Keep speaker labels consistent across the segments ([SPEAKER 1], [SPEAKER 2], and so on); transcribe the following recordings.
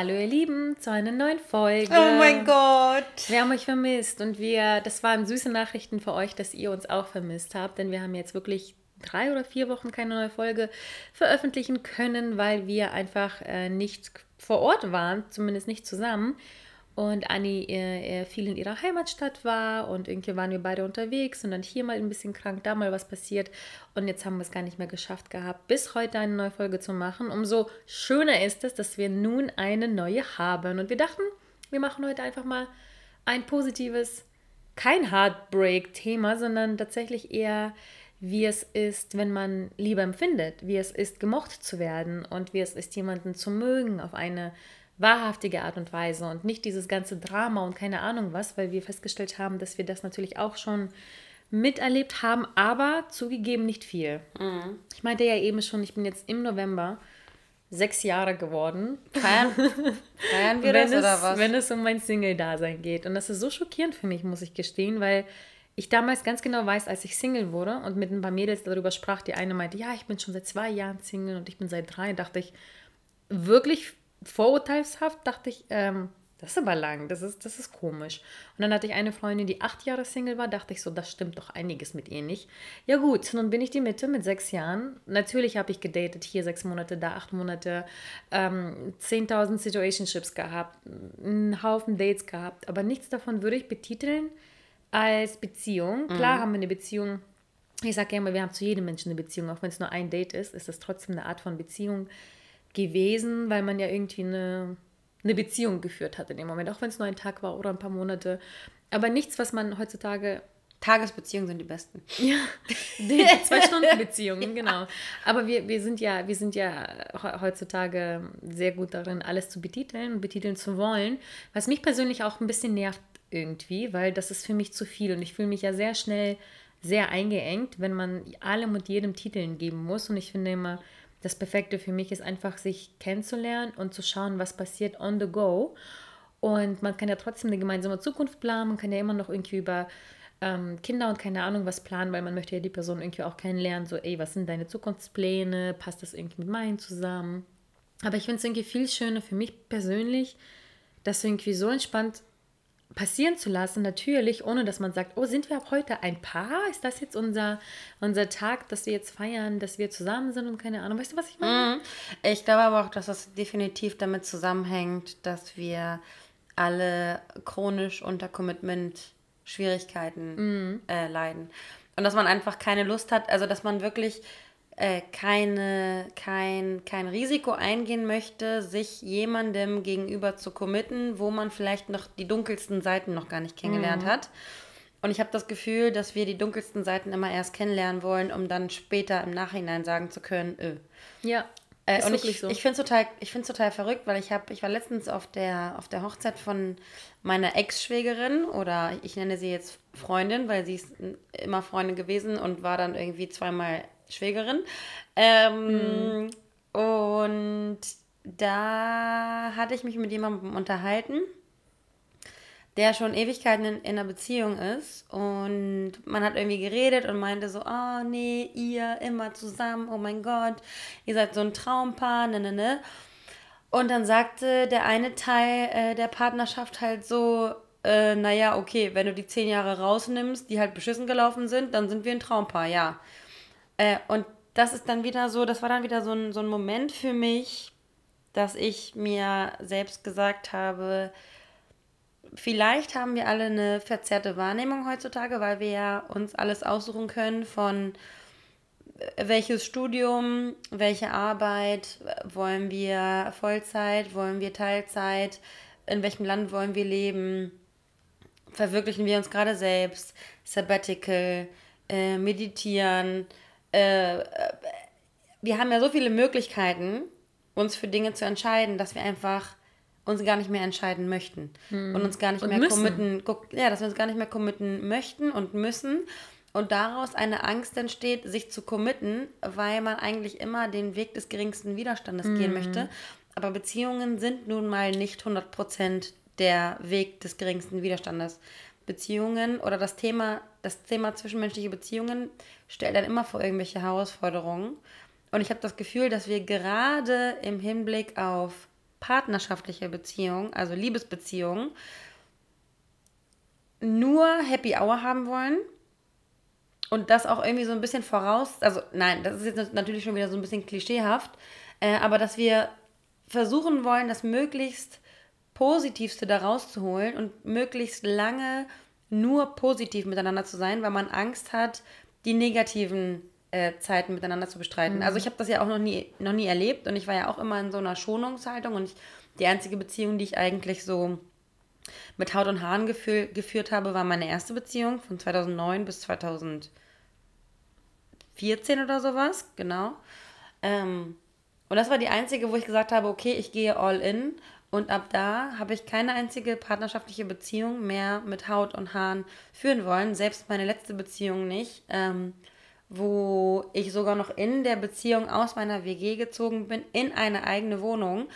[SPEAKER 1] Hallo ihr Lieben, zu einer neuen Folge.
[SPEAKER 2] Oh mein Gott.
[SPEAKER 1] Wir haben euch vermisst und wir, das waren süße Nachrichten für euch, dass ihr uns auch vermisst habt, denn wir haben jetzt wirklich drei oder vier Wochen keine neue Folge veröffentlichen können, weil wir einfach äh, nicht vor Ort waren, zumindest nicht zusammen und Anni viel in ihrer Heimatstadt war und irgendwie waren wir beide unterwegs und dann hier mal ein bisschen krank, da mal was passiert und jetzt haben wir es gar nicht mehr geschafft gehabt, bis heute eine neue Folge zu machen. Umso schöner ist es, dass wir nun eine neue haben und wir dachten, wir machen heute einfach mal ein positives, kein Heartbreak-Thema, sondern tatsächlich eher wie es ist, wenn man Liebe empfindet, wie es ist, gemocht zu werden und wie es ist, jemanden zu mögen auf eine wahrhaftige Art und Weise und nicht dieses ganze Drama und keine Ahnung was, weil wir festgestellt haben, dass wir das natürlich auch schon miterlebt haben, aber zugegeben nicht viel. Mhm. Ich meinte ja eben schon, ich bin jetzt im November sechs Jahre geworden. Feiern, feiern wir das es, oder was? Wenn es um mein Single-Dasein geht. Und das ist so schockierend für mich, muss ich gestehen, weil ich damals ganz genau weiß, als ich Single wurde und mit ein paar Mädels darüber sprach, die eine meinte, ja, ich bin schon seit zwei Jahren Single und ich bin seit drei, dachte ich, wirklich vorurteilshaft dachte ich, ähm, das ist aber lang, das ist, das ist komisch. Und dann hatte ich eine Freundin, die acht Jahre Single war, dachte ich so, das stimmt doch einiges mit ihr nicht. Ja gut, nun bin ich die Mitte mit sechs Jahren. Natürlich habe ich gedatet, hier sechs Monate, da acht Monate, ähm, 10.000 Situationships gehabt, einen Haufen Dates gehabt, aber nichts davon würde ich betiteln als Beziehung. Klar mhm. haben wir eine Beziehung, ich sage ja immer, wir haben zu jedem Menschen eine Beziehung, auch wenn es nur ein Date ist, ist das trotzdem eine Art von Beziehung gewesen, weil man ja irgendwie eine, eine Beziehung geführt hat in dem Moment, auch wenn es nur ein Tag war oder ein paar Monate. Aber nichts, was man heutzutage.
[SPEAKER 2] Tagesbeziehungen sind die besten.
[SPEAKER 1] Ja, die Zwei-Stunden-Beziehungen, genau. Aber wir, wir, sind ja, wir sind ja heutzutage sehr gut darin, alles zu betiteln und betiteln zu wollen. Was mich persönlich auch ein bisschen nervt irgendwie, weil das ist für mich zu viel und ich fühle mich ja sehr schnell sehr eingeengt, wenn man allem und jedem Titeln geben muss. Und ich finde immer, das Perfekte für mich ist einfach, sich kennenzulernen und zu schauen, was passiert on the go. Und man kann ja trotzdem eine gemeinsame Zukunft planen, man kann ja immer noch irgendwie über ähm, Kinder und keine Ahnung was planen, weil man möchte ja die Person irgendwie auch kennenlernen, so, ey, was sind deine Zukunftspläne, passt das irgendwie mit meinen zusammen? Aber ich finde es irgendwie viel schöner für mich persönlich, das irgendwie so entspannt passieren zu lassen, natürlich, ohne dass man sagt, oh, sind wir ab heute ein Paar? Ist das jetzt unser, unser Tag, dass wir jetzt feiern, dass wir zusammen sind und keine Ahnung. Weißt du, was ich meine? Mhm.
[SPEAKER 2] Ich glaube aber auch, dass das definitiv damit zusammenhängt, dass wir alle chronisch unter Commitment-Schwierigkeiten mhm. äh, leiden. Und dass man einfach keine Lust hat, also dass man wirklich äh, keine, kein, kein Risiko eingehen möchte, sich jemandem gegenüber zu committen, wo man vielleicht noch die dunkelsten Seiten noch gar nicht kennengelernt mhm. hat. Und ich habe das Gefühl, dass wir die dunkelsten Seiten immer erst kennenlernen wollen, um dann später im Nachhinein sagen zu können, öh.
[SPEAKER 1] Ja.
[SPEAKER 2] Äh, und ich, so. ich finde es total, total verrückt, weil ich habe, ich war letztens auf der, auf der Hochzeit von meiner Ex-Schwägerin oder ich nenne sie jetzt Freundin, weil sie ist immer Freundin gewesen und war dann irgendwie zweimal Schwägerin. Ähm, mhm. Und da hatte ich mich mit jemandem unterhalten, der schon Ewigkeiten in, in einer Beziehung ist. Und man hat irgendwie geredet und meinte so, oh nee, ihr immer zusammen, oh mein Gott, ihr seid so ein Traumpaar, ne, ne, ne. Und dann sagte der eine Teil äh, der Partnerschaft halt so, äh, naja, okay, wenn du die zehn Jahre rausnimmst, die halt beschissen gelaufen sind, dann sind wir ein Traumpaar, ja. Äh, und das ist dann wieder so, das war dann wieder so ein, so ein Moment für mich, dass ich mir selbst gesagt habe, vielleicht haben wir alle eine verzerrte Wahrnehmung heutzutage, weil wir ja uns alles aussuchen können von äh, welches Studium, welche Arbeit, wollen wir Vollzeit, wollen wir Teilzeit, in welchem Land wollen wir leben, verwirklichen wir uns gerade selbst, Sabbatical, äh, meditieren, äh, äh, wir haben ja so viele Möglichkeiten, uns für Dinge zu entscheiden, dass wir einfach uns gar nicht mehr entscheiden möchten
[SPEAKER 1] Hm.
[SPEAKER 2] und uns gar nicht
[SPEAKER 1] Und
[SPEAKER 2] mehr
[SPEAKER 1] müssen.
[SPEAKER 2] committen, ja, dass wir uns gar nicht mehr committen möchten und müssen und daraus eine Angst entsteht, sich zu committen, weil man eigentlich immer den Weg des geringsten Widerstandes
[SPEAKER 1] Hm.
[SPEAKER 2] gehen möchte. Aber Beziehungen sind nun mal nicht 100% der Weg des geringsten Widerstandes. Beziehungen oder das Thema, das Thema zwischenmenschliche Beziehungen stellt dann immer vor irgendwelche Herausforderungen. Und ich habe das Gefühl, dass wir gerade im Hinblick auf partnerschaftliche Beziehungen, also Liebesbeziehungen, nur Happy Hour haben wollen und das auch irgendwie so ein bisschen voraus, also nein, das ist jetzt natürlich schon wieder so ein bisschen klischeehaft, äh, aber dass wir versuchen wollen, das möglichst Positivste da rauszuholen und möglichst lange nur positiv miteinander zu sein, weil man Angst hat, die negativen äh, Zeiten miteinander zu bestreiten. Also ich habe das ja auch noch nie, noch nie erlebt und ich war ja auch immer in so einer Schonungshaltung und ich, die einzige Beziehung, die ich eigentlich so mit Haut und Haaren gefü geführt habe, war meine erste Beziehung von 2009 bis 2014 oder sowas, genau. Ähm, und das war die einzige, wo ich gesagt habe, okay, ich gehe all in. Und ab da habe ich keine einzige partnerschaftliche Beziehung mehr mit Haut und Haaren führen wollen. Selbst meine letzte Beziehung nicht, ähm, wo ich sogar noch in der Beziehung aus meiner WG gezogen bin, in eine eigene Wohnung,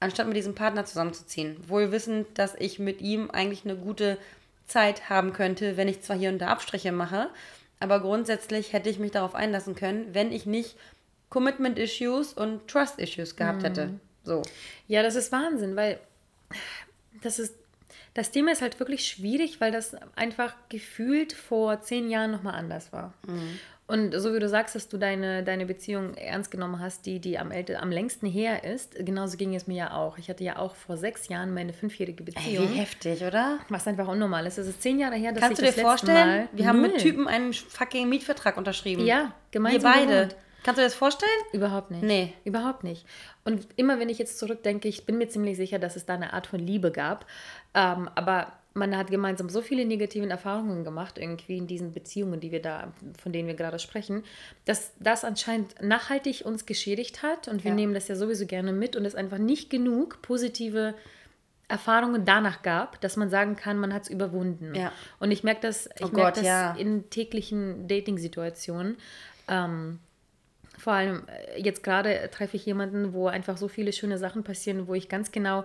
[SPEAKER 2] anstatt mit diesem Partner zusammenzuziehen. Wohl wissend, dass ich mit ihm eigentlich eine gute Zeit haben könnte, wenn ich zwar hier und da Abstriche mache, aber grundsätzlich hätte ich mich darauf einlassen können, wenn ich nicht Commitment-Issues und Trust-Issues gehabt hätte. So.
[SPEAKER 1] Ja, das ist Wahnsinn, weil das ist. Das Thema ist halt wirklich schwierig, weil das einfach gefühlt vor zehn Jahren nochmal anders war. Und so wie du sagst, dass du deine, deine Beziehung ernst genommen hast, die, die am, älte, am längsten her ist, genauso ging es mir ja auch. Ich hatte ja auch vor sechs Jahren meine fünfjährige
[SPEAKER 2] Ey,
[SPEAKER 1] Beziehung.
[SPEAKER 2] wie heftig, oder?
[SPEAKER 1] was einfach unnormal ist. Es ist zehn Jahre her, dass
[SPEAKER 2] Kannst du
[SPEAKER 1] ich
[SPEAKER 2] dir
[SPEAKER 1] das letzte
[SPEAKER 2] vorstellen?
[SPEAKER 1] Mal
[SPEAKER 2] Wir haben mit
[SPEAKER 1] Null.
[SPEAKER 2] Typen einen fucking Mietvertrag unterschrieben.
[SPEAKER 1] Ja,
[SPEAKER 2] Wir
[SPEAKER 1] gemeinsam
[SPEAKER 2] beide.
[SPEAKER 1] gewohnt.
[SPEAKER 2] Kannst du dir das vorstellen?
[SPEAKER 1] Überhaupt nicht.
[SPEAKER 2] Nee.
[SPEAKER 1] Überhaupt nicht. Und immer wenn ich jetzt zurückdenke, ich bin mir ziemlich sicher, dass es da eine Art von Liebe gab. Ähm, aber man hat gemeinsam so viele negative Erfahrungen gemacht, irgendwie in diesen Beziehungen, die wir da, von denen wir gerade sprechen, dass das anscheinend nachhaltig uns geschädigt hat. Und wir
[SPEAKER 2] Ja.
[SPEAKER 1] nehmen das ja sowieso gerne mit und es einfach nicht genug positive Erfahrungen danach gab, dass man sagen kann, man hat es überwunden.
[SPEAKER 2] Ja.
[SPEAKER 1] Und ich merke das, ich
[SPEAKER 2] Oh
[SPEAKER 1] merke
[SPEAKER 2] Gott,
[SPEAKER 1] das
[SPEAKER 2] ja.
[SPEAKER 1] in täglichen Dating-Situationen. Ähm, vor allem äh, jetzt gerade treffe ich jemanden, wo einfach so viele schöne Sachen passieren, wo ich ganz genau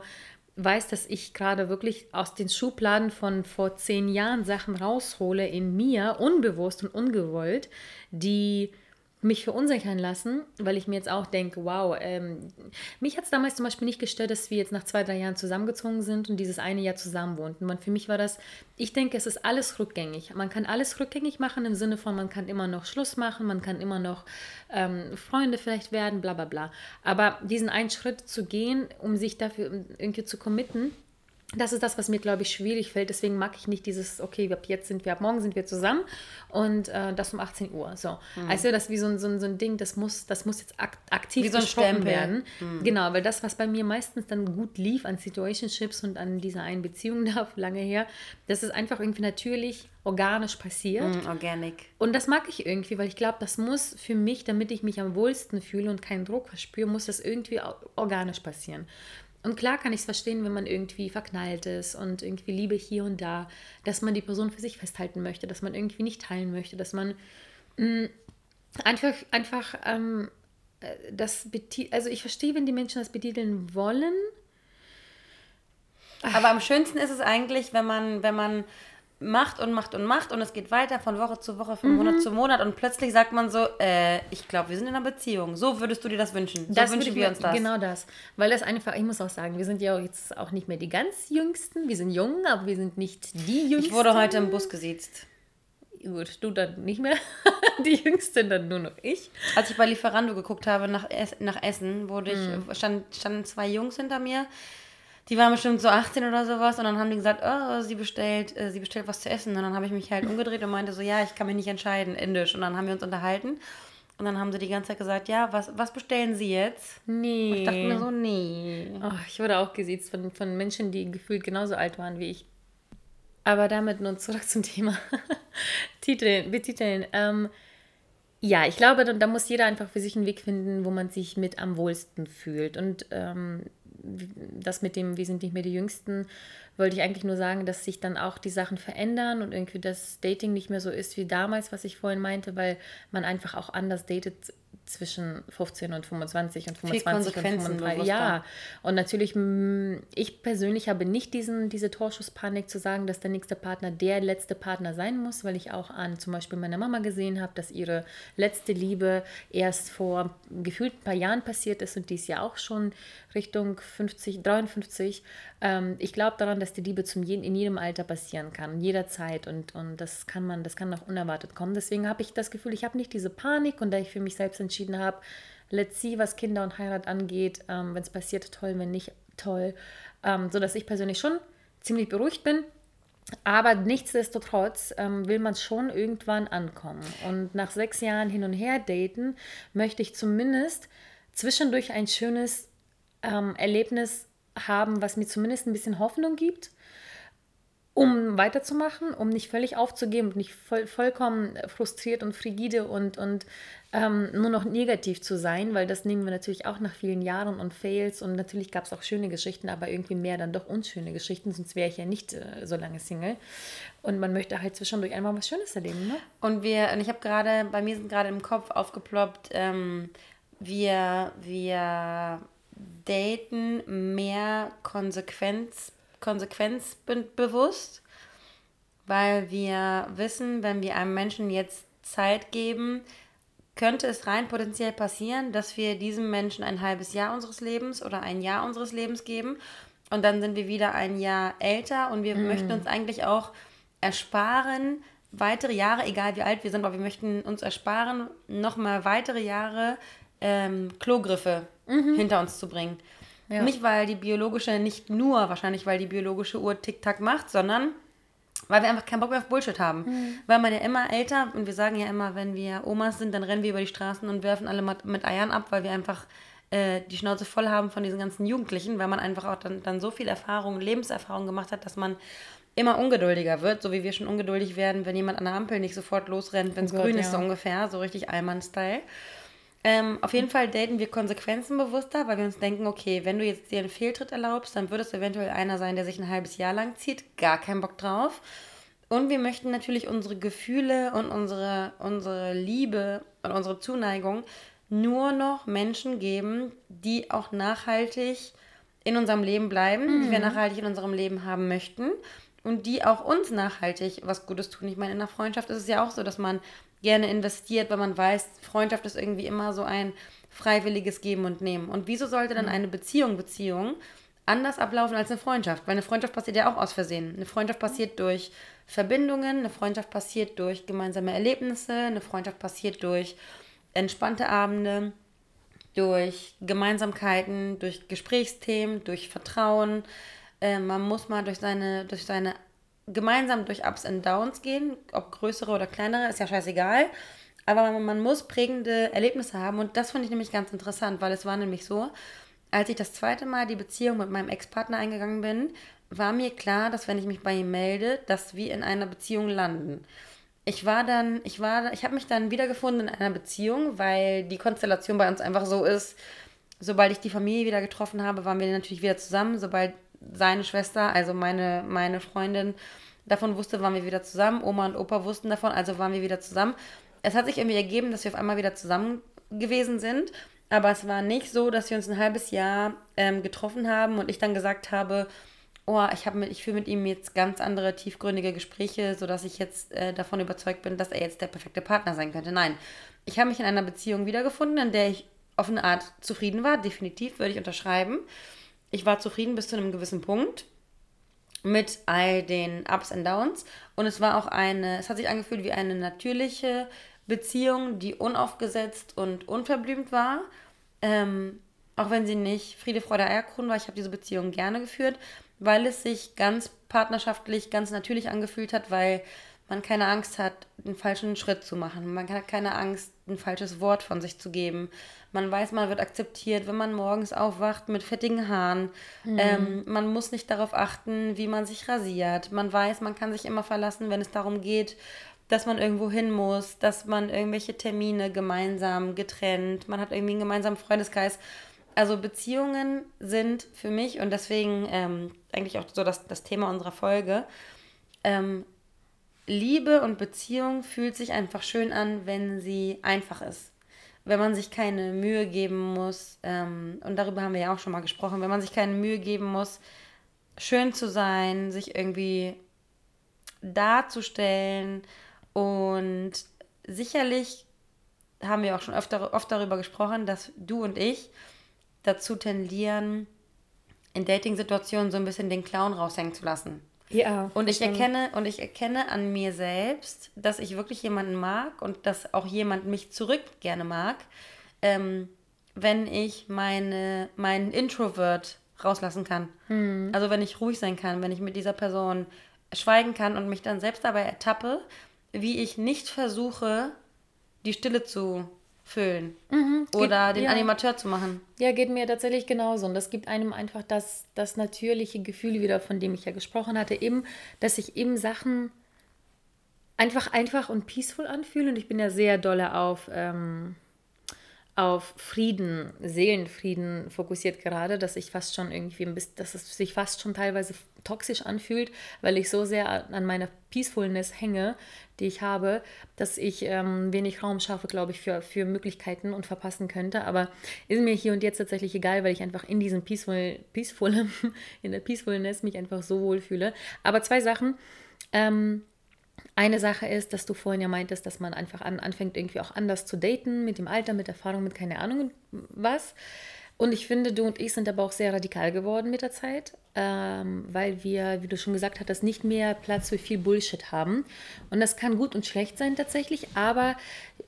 [SPEAKER 1] weiß, dass ich gerade wirklich aus den Schubladen von vor zehn Jahren Sachen raushole in mir, unbewusst und ungewollt, die mich verunsichern lassen, weil ich mir jetzt auch denke, wow, ähm, mich hat es damals zum Beispiel nicht gestört, dass wir jetzt nach zwei, drei Jahren zusammengezogen sind und dieses eine Jahr zusammen wohnten. Und für mich war das, ich denke, es ist alles rückgängig. Man kann alles rückgängig machen im Sinne von, man kann immer noch Schluss machen, man kann immer noch ähm, Freunde vielleicht werden, bla bla bla. Aber diesen einen Schritt zu gehen, um sich dafür irgendwie zu committen, das ist das, was mir, glaube ich, schwierig fällt. Deswegen mag ich nicht dieses, okay, ab jetzt sind wir, ab morgen sind wir zusammen und äh, das um 18 Uhr. So. Also das ist wie so ein, so, ein, so ein Ding, das muss, das muss jetzt ak aktiv
[SPEAKER 2] Wie so ein
[SPEAKER 1] besprochen
[SPEAKER 2] Stempel.
[SPEAKER 1] werden. Genau, weil das, was bei mir meistens dann gut lief an Situationships und an dieser einen Beziehung da lange her, das ist einfach irgendwie natürlich organisch passiert.
[SPEAKER 2] Mm, Organic.
[SPEAKER 1] Und das mag ich irgendwie, weil ich glaube, das muss für mich, damit ich mich am wohlsten fühle und keinen Druck verspüre, muss das irgendwie organisch passieren. Und klar kann ich es verstehen, wenn man irgendwie verknallt ist und irgendwie Liebe hier und da, dass man die Person für sich festhalten möchte, dass man irgendwie nicht teilen möchte, dass man mh, einfach, einfach ähm, äh, das betiteln, also ich verstehe, wenn die Menschen das betiteln wollen,
[SPEAKER 2] Aber am schönsten ist es eigentlich, wenn man, wenn man macht und macht und macht und es geht weiter von Woche zu Woche, von Monat zu Monat und plötzlich sagt man so, äh, ich glaube, wir sind in einer Beziehung. So würdest du dir das wünschen. So
[SPEAKER 1] das
[SPEAKER 2] wünschen wir uns das.
[SPEAKER 1] Genau das. Weil das einfach, ich muss auch sagen, wir sind ja jetzt auch nicht mehr die ganz Jüngsten. Wir sind jung, aber wir sind nicht die Jüngsten.
[SPEAKER 2] Ich wurde heute im Bus gesiezt.
[SPEAKER 1] Gut, du dann nicht mehr. die Jüngsten dann nur noch ich.
[SPEAKER 2] Als ich bei Lieferando geguckt habe nach, nach Essen, wurde
[SPEAKER 1] Mhm.
[SPEAKER 2] ich, stand, standen zwei Jungs hinter mir. Die waren bestimmt so 18 oder sowas und dann haben die gesagt, oh, sie bestellt, äh, sie bestellt was zu essen. Und dann habe ich mich halt umgedreht und meinte so, ja, ich kann mich nicht entscheiden, indisch. Und dann haben wir uns unterhalten und dann haben sie die ganze Zeit gesagt, ja, was, was bestellen sie jetzt?
[SPEAKER 1] Nee.
[SPEAKER 2] Ich dachte mir so, nee.
[SPEAKER 1] Oh, ich wurde auch gesiezt von, von Menschen, die gefühlt genauso alt waren wie ich. Aber damit nun zurück zum Thema Titeln, betiteln. Ähm, ja, ich glaube, da, da muss jeder einfach für sich einen Weg finden, wo man sich mit am wohlsten fühlt. Und ähm, das mit dem, wir sind nicht mehr die Jüngsten, wollte ich eigentlich nur sagen, dass sich dann auch die Sachen verändern und irgendwie das Dating nicht mehr so ist wie damals, was ich vorhin meinte, weil man einfach auch anders datet zwischen 15 und 25 und 25 und 35. Ja, und natürlich, ich persönlich habe nicht diesen, diese Torschusspanik zu sagen, dass der nächste Partner der letzte Partner sein muss, weil ich auch an zum Beispiel meiner Mama gesehen habe, dass ihre letzte Liebe erst vor gefühlt ein paar Jahren passiert ist und die ist ja auch schon Richtung 50, 53. Ähm, ich glaube daran, dass die Liebe zum in jedem Alter passieren kann, jederzeit und, und das kann man, das kann auch unerwartet kommen. Deswegen habe ich das Gefühl, ich habe nicht diese Panik und da ich für mich selbst entschieden habe, let's see, was Kinder und Heirat angeht. Ähm, wenn es passiert, toll, wenn nicht, toll. Ähm, so dass ich persönlich schon ziemlich beruhigt bin. Aber nichtsdestotrotz ähm, will man schon irgendwann ankommen. Und nach sechs Jahren hin und her daten, möchte ich zumindest zwischendurch ein schönes ähm, Erlebnis haben, was mir zumindest ein bisschen Hoffnung gibt um weiterzumachen, um nicht völlig aufzugeben und nicht voll, vollkommen frustriert und frigide und, und ähm, nur noch negativ zu sein, weil das nehmen wir natürlich auch nach vielen Jahren und Fails und natürlich gab es auch schöne Geschichten, aber irgendwie mehr dann doch unschöne Geschichten, sonst wäre ich ja nicht äh, so lange Single. Und man möchte halt zwischendurch einmal was Schönes erleben. Ne?
[SPEAKER 2] Und wir, und ich habe gerade, bei mir sind gerade im Kopf aufgeploppt, ähm, wir, wir daten mehr Konsequenz konsequenzbewusst, weil wir wissen, wenn wir einem Menschen jetzt Zeit geben, könnte es rein potenziell passieren, dass wir diesem Menschen ein halbes Jahr unseres Lebens oder ein Jahr unseres Lebens geben und dann sind wir wieder ein Jahr älter und wir mm. möchten uns eigentlich auch ersparen, weitere Jahre, egal wie alt wir sind, aber wir möchten uns ersparen, nochmal weitere Jahre ähm, Klogriffe mhm. hinter uns zu bringen. Ja. Nicht, weil die biologische, nicht nur wahrscheinlich, weil die biologische Uhr Tick-Tack macht, sondern weil wir einfach keinen Bock mehr auf Bullshit haben. Mhm. Weil man ja immer älter, und wir sagen ja immer, wenn wir Omas sind, dann rennen wir über die Straßen und werfen alle mit Eiern ab, weil wir einfach äh, die Schnauze voll haben von diesen ganzen Jugendlichen, weil man einfach auch dann, dann so viel Erfahrung, Lebenserfahrung gemacht hat, dass man immer ungeduldiger wird, so wie wir schon ungeduldig werden, wenn jemand an der Ampel nicht sofort losrennt, wenn es oh grün ja. ist, so ungefähr, so richtig Allmann-Style. Ähm, auf jeden Fall daten wir konsequenzenbewusster, weil wir uns denken, okay, wenn du jetzt dir einen Fehltritt erlaubst, dann wird es eventuell einer sein, der sich ein halbes Jahr lang zieht. Gar keinen Bock drauf. Und wir möchten natürlich unsere Gefühle und unsere, unsere Liebe und unsere Zuneigung nur noch Menschen geben, die auch nachhaltig in unserem Leben bleiben, mhm. die wir mhm. nachhaltig in unserem Leben haben möchten und die auch uns nachhaltig was Gutes tun. Ich meine, in der Freundschaft ist es ja auch so, dass man gerne investiert, weil man weiß, Freundschaft ist irgendwie immer so ein freiwilliges Geben und Nehmen. Und wieso sollte dann mhm. eine Beziehung, Beziehung anders ablaufen als eine Freundschaft? Weil eine Freundschaft passiert ja auch aus Versehen. Eine Freundschaft passiert durch Verbindungen, eine Freundschaft passiert durch gemeinsame Erlebnisse, eine Freundschaft passiert durch entspannte Abende, durch Gemeinsamkeiten, durch Gesprächsthemen, durch Vertrauen. Äh, man muss mal durch seine, durch seine gemeinsam durch Ups und Downs gehen, ob größere oder kleinere, ist ja scheißegal. Aber man, muss prägende Erlebnisse haben und das fand ich nämlich ganz interessant, weil es war nämlich so, als ich das zweite Mal die Beziehung mit meinem Ex-Partner eingegangen bin, war mir klar, dass wenn ich mich bei ihm melde, dass wir in einer Beziehung landen. Ich war dann, ich war, ich habe mich dann wiedergefunden in einer Beziehung, weil die Konstellation bei uns einfach so ist, sobald ich die Familie wieder getroffen habe, waren wir natürlich wieder zusammen. Sobald seine Schwester, also meine, meine Freundin, davon wusste, waren wir wieder zusammen. Oma und Opa wussten davon, also waren wir wieder zusammen. Es hat sich irgendwie ergeben, dass wir auf einmal wieder zusammen gewesen sind. Aber es war nicht so, dass wir uns ein halbes Jahr ähm, getroffen haben und ich dann gesagt habe, oh, ich, mit, ich führe mit ihm jetzt ganz andere tiefgründige Gespräche, sodass ich jetzt äh, davon überzeugt bin, dass er jetzt der perfekte Partner sein könnte. Nein, ich habe mich in einer Beziehung wiedergefunden, in der ich auf eine Art zufrieden war. Definitiv würde ich unterschreiben ich war zufrieden bis zu einem gewissen Punkt mit all den Ups und Downs. Und es war auch eine, es hat sich angefühlt wie eine natürliche Beziehung, die unaufgesetzt und unverblümt war. Ähm, auch wenn sie nicht Friede, Freude, Eierkuchen war. Ich habe diese Beziehung gerne geführt, weil es sich ganz partnerschaftlich, ganz natürlich angefühlt hat, weil man keine Angst hat, den falschen Schritt zu machen. Man hat keine Angst, ein falsches Wort von sich zu geben. Man weiß, man wird akzeptiert, wenn man morgens aufwacht mit fettigen Haaren. Mhm. Ähm, man muss nicht darauf achten, wie man sich rasiert. Man weiß, man kann sich immer verlassen, wenn es darum geht, dass man irgendwo hin muss, dass man irgendwelche Termine gemeinsam getrennt, man hat irgendwie einen gemeinsamen Freundeskreis. also Beziehungen sind für mich und deswegen ähm, eigentlich auch so das, das Thema unserer Folge. Ähm, Liebe und Beziehung fühlt sich einfach schön an, wenn sie einfach ist. Wenn man sich keine Mühe geben muss, ähm, und darüber haben wir ja auch schon mal gesprochen, wenn man sich keine Mühe geben muss, schön zu sein, sich irgendwie darzustellen und sicherlich haben wir auch schon öfter, oft darüber gesprochen, dass du und ich dazu tendieren, in Dating-Situationen so ein bisschen den Clown raushängen zu lassen. Ja. Und ich erkenne, und ich erkenne an mir selbst, dass ich wirklich jemanden mag und dass auch jemand mich zurück gerne mag, ähm, wenn ich meine, meinen Introvert rauslassen kann. Hm. Also wenn ich ruhig sein kann, wenn ich mit dieser Person schweigen kann und mich dann selbst dabei ertappe, wie ich nicht versuche, die Stille zu füllen mhm, oder geht, den ja. Animateur zu machen.
[SPEAKER 1] Ja, geht mir tatsächlich genauso. Und das gibt einem einfach das, das natürliche Gefühl wieder, von dem ich ja gesprochen hatte, eben, dass sich eben Sachen einfach einfach und peaceful anfühlen. Und ich bin ja sehr dolle auf ähm, auf Frieden, Seelenfrieden fokussiert gerade, dass ich fast schon irgendwie ein bisschen, dass es sich fast schon teilweise toxisch anfühlt, weil ich so sehr an meiner Peacefulness hänge, die ich habe, dass ich ähm, wenig Raum schaffe, glaube ich, für, für Möglichkeiten und verpassen könnte. Aber ist mir hier und jetzt tatsächlich egal, weil ich einfach in diesem Peaceful, Peaceful in der Peacefulness mich einfach so wohl fühle. Aber zwei Sachen. Ähm, eine Sache ist, dass du vorhin ja meintest, dass man einfach an, anfängt, irgendwie auch anders zu daten, mit dem Alter, mit Erfahrung, mit keine Ahnung was. Und ich finde, du und ich sind aber auch sehr radikal geworden mit der Zeit, ähm, weil wir, wie du schon gesagt hattest, nicht mehr Platz für viel Bullshit haben. Und das kann gut und schlecht sein tatsächlich, aber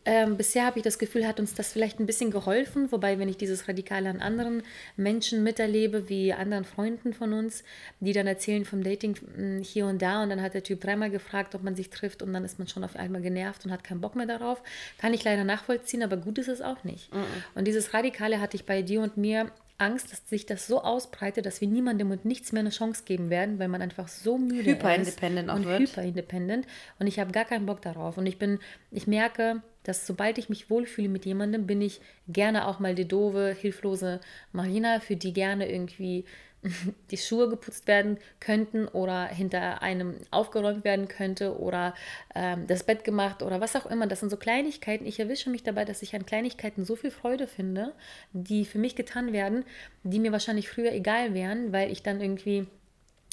[SPEAKER 1] ähm, bisher habe ich das Gefühl, hat uns das vielleicht ein bisschen geholfen. Wobei, wenn ich dieses Radikale an anderen Menschen miterlebe, wie anderen Freunden von uns, die dann erzählen vom Dating hm, hier und da und dann hat der Typ dreimal gefragt, ob man sich trifft und dann ist man schon auf einmal genervt und hat keinen Bock mehr darauf, kann ich leider nachvollziehen, aber gut ist es auch nicht. Mhm. Und dieses Radikale hatte ich bei dir und mir mir Angst, dass sich das so ausbreitet, dass wir niemandem und nichts mehr eine Chance geben werden, weil man einfach so müde hyperindependent ist. und wird. hyperindependent. Und ich habe gar keinen Bock darauf. Und ich bin, ich merke, dass sobald ich mich wohlfühle mit jemandem, bin ich gerne auch mal die doofe, hilflose Marina, für die gerne irgendwie die Schuhe geputzt werden könnten oder hinter einem aufgeräumt werden könnte oder ähm, das Bett gemacht oder was auch immer. Das sind so Kleinigkeiten. Ich erwische mich dabei, dass ich an Kleinigkeiten so viel Freude finde, die für mich getan werden, die mir wahrscheinlich früher egal wären, weil ich dann irgendwie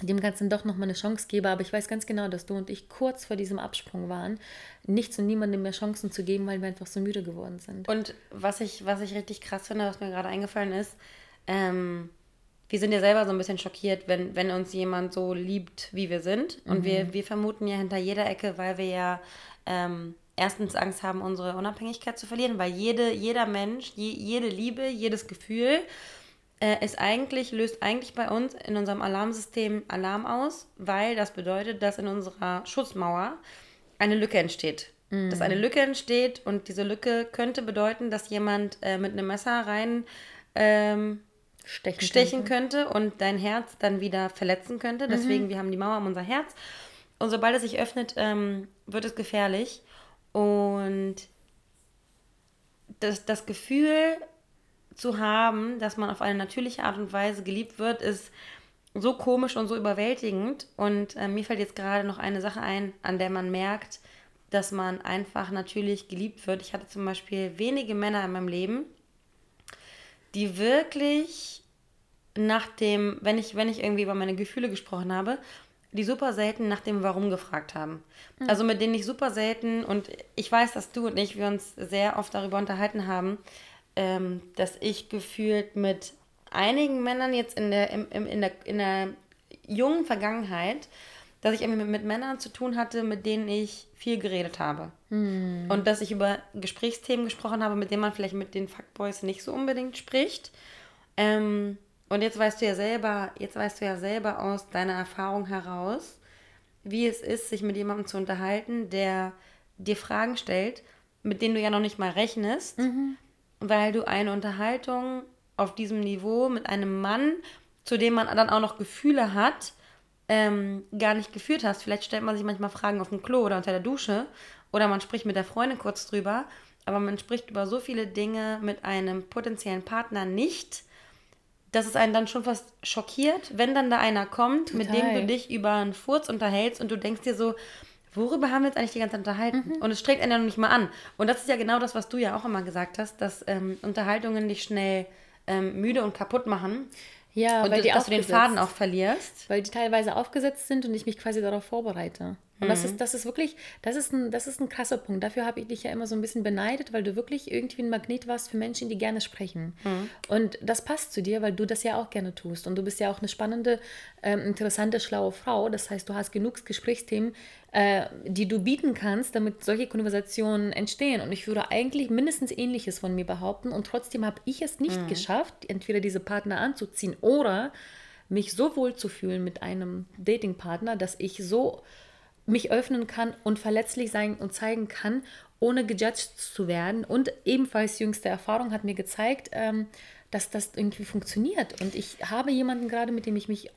[SPEAKER 1] dem Ganzen doch nochmal eine Chance gebe. Aber ich weiß ganz genau, dass du und ich kurz vor diesem Absprung waren, nichts und niemandem mehr Chancen zu geben, weil wir einfach so müde geworden sind.
[SPEAKER 2] Und was ich, was ich richtig krass finde, was mir gerade eingefallen ist, ähm, wir sind ja selber so ein bisschen schockiert, wenn, wenn uns jemand so liebt, wie wir sind. Und mhm. wir, wir vermuten ja hinter jeder Ecke, weil wir ja ähm, erstens Angst haben, unsere Unabhängigkeit zu verlieren, weil jede, jeder Mensch, je, jede Liebe, jedes Gefühl äh, ist eigentlich, löst eigentlich bei uns in unserem Alarmsystem Alarm aus, weil das bedeutet, dass in unserer Schutzmauer eine Lücke entsteht. Mhm. Dass eine Lücke entsteht und diese Lücke könnte bedeuten, dass jemand äh, mit einem Messer rein ähm, stechen, stechen könnte. könnte. und dein Herz dann wieder verletzen könnte. Mhm. Deswegen, wir haben die Mauer um unser Herz. Und sobald es sich öffnet, ähm, wird es gefährlich. Und das, das Gefühl zu haben, dass man auf eine natürliche Art und Weise geliebt wird, ist so komisch und so überwältigend. Und äh, mir fällt jetzt gerade noch eine Sache ein, an der man merkt, dass man einfach natürlich geliebt wird. Ich hatte zum Beispiel wenige Männer in meinem Leben, die wirklich nach dem, wenn ich, wenn ich irgendwie über meine Gefühle gesprochen habe, die super selten nach dem Warum gefragt haben. Mhm. Also mit denen ich super selten, und ich weiß, dass du und ich, wir uns sehr oft darüber unterhalten haben, ähm, dass ich gefühlt mit einigen Männern jetzt in der, im, im, in der, in der jungen Vergangenheit, dass ich irgendwie mit, mit, Männern zu tun hatte, mit denen ich viel geredet habe. Mhm. Und dass ich über Gesprächsthemen gesprochen habe, mit denen man vielleicht mit den Fuckboys nicht so unbedingt spricht. Ähm, und jetzt weißt du ja selber, jetzt weißt du ja selber aus deiner Erfahrung heraus, wie es ist, sich mit jemandem zu unterhalten, der dir Fragen stellt, mit denen du ja noch nicht mal rechnest, mhm. weil du eine Unterhaltung auf diesem Niveau mit einem Mann, zu dem man dann auch noch Gefühle hat, ähm, gar nicht geführt hast. Vielleicht stellt man sich manchmal Fragen auf dem Klo oder unter der Dusche oder man spricht mit der Freundin kurz drüber, aber man spricht über so viele Dinge mit einem potenziellen Partner nicht, dass es einen dann schon fast schockiert, wenn dann da einer kommt, Total. mit dem du dich über einen Furz unterhältst und du denkst dir so, worüber haben wir jetzt eigentlich die ganze Zeit unterhalten? Mhm. Und es strengt einen ja noch nicht mal an. Und das ist ja genau das, was du ja auch immer gesagt hast, dass ähm, Unterhaltungen dich schnell ähm, müde und kaputt machen. Ja, und weil die dass du den Faden auch verlierst.
[SPEAKER 1] Weil die teilweise aufgesetzt sind und ich mich quasi darauf vorbereite. Und mhm. das, ist, das ist wirklich, das ist, ein, das ist ein krasser Punkt. Dafür habe ich dich ja immer so ein bisschen beneidet, weil du wirklich irgendwie ein Magnet warst für Menschen, die gerne sprechen. Mhm. Und das passt zu dir, weil du das ja auch gerne tust. Und du bist ja auch eine spannende, ähm, interessante, schlaue Frau. Das heißt, du hast genug Gesprächsthemen, äh, die du bieten kannst, damit solche Konversationen entstehen. Und ich würde eigentlich mindestens Ähnliches von mir behaupten. Und trotzdem habe ich es nicht mhm. geschafft, entweder diese Partner anzuziehen oder mich so wohl zu fühlen mit einem Datingpartner, dass ich so mich öffnen kann und verletzlich sein und zeigen kann, ohne gejudged zu werden. Und ebenfalls jüngste Erfahrung hat mir gezeigt, ähm, dass das irgendwie funktioniert. Und ich habe jemanden gerade, mit dem ich mich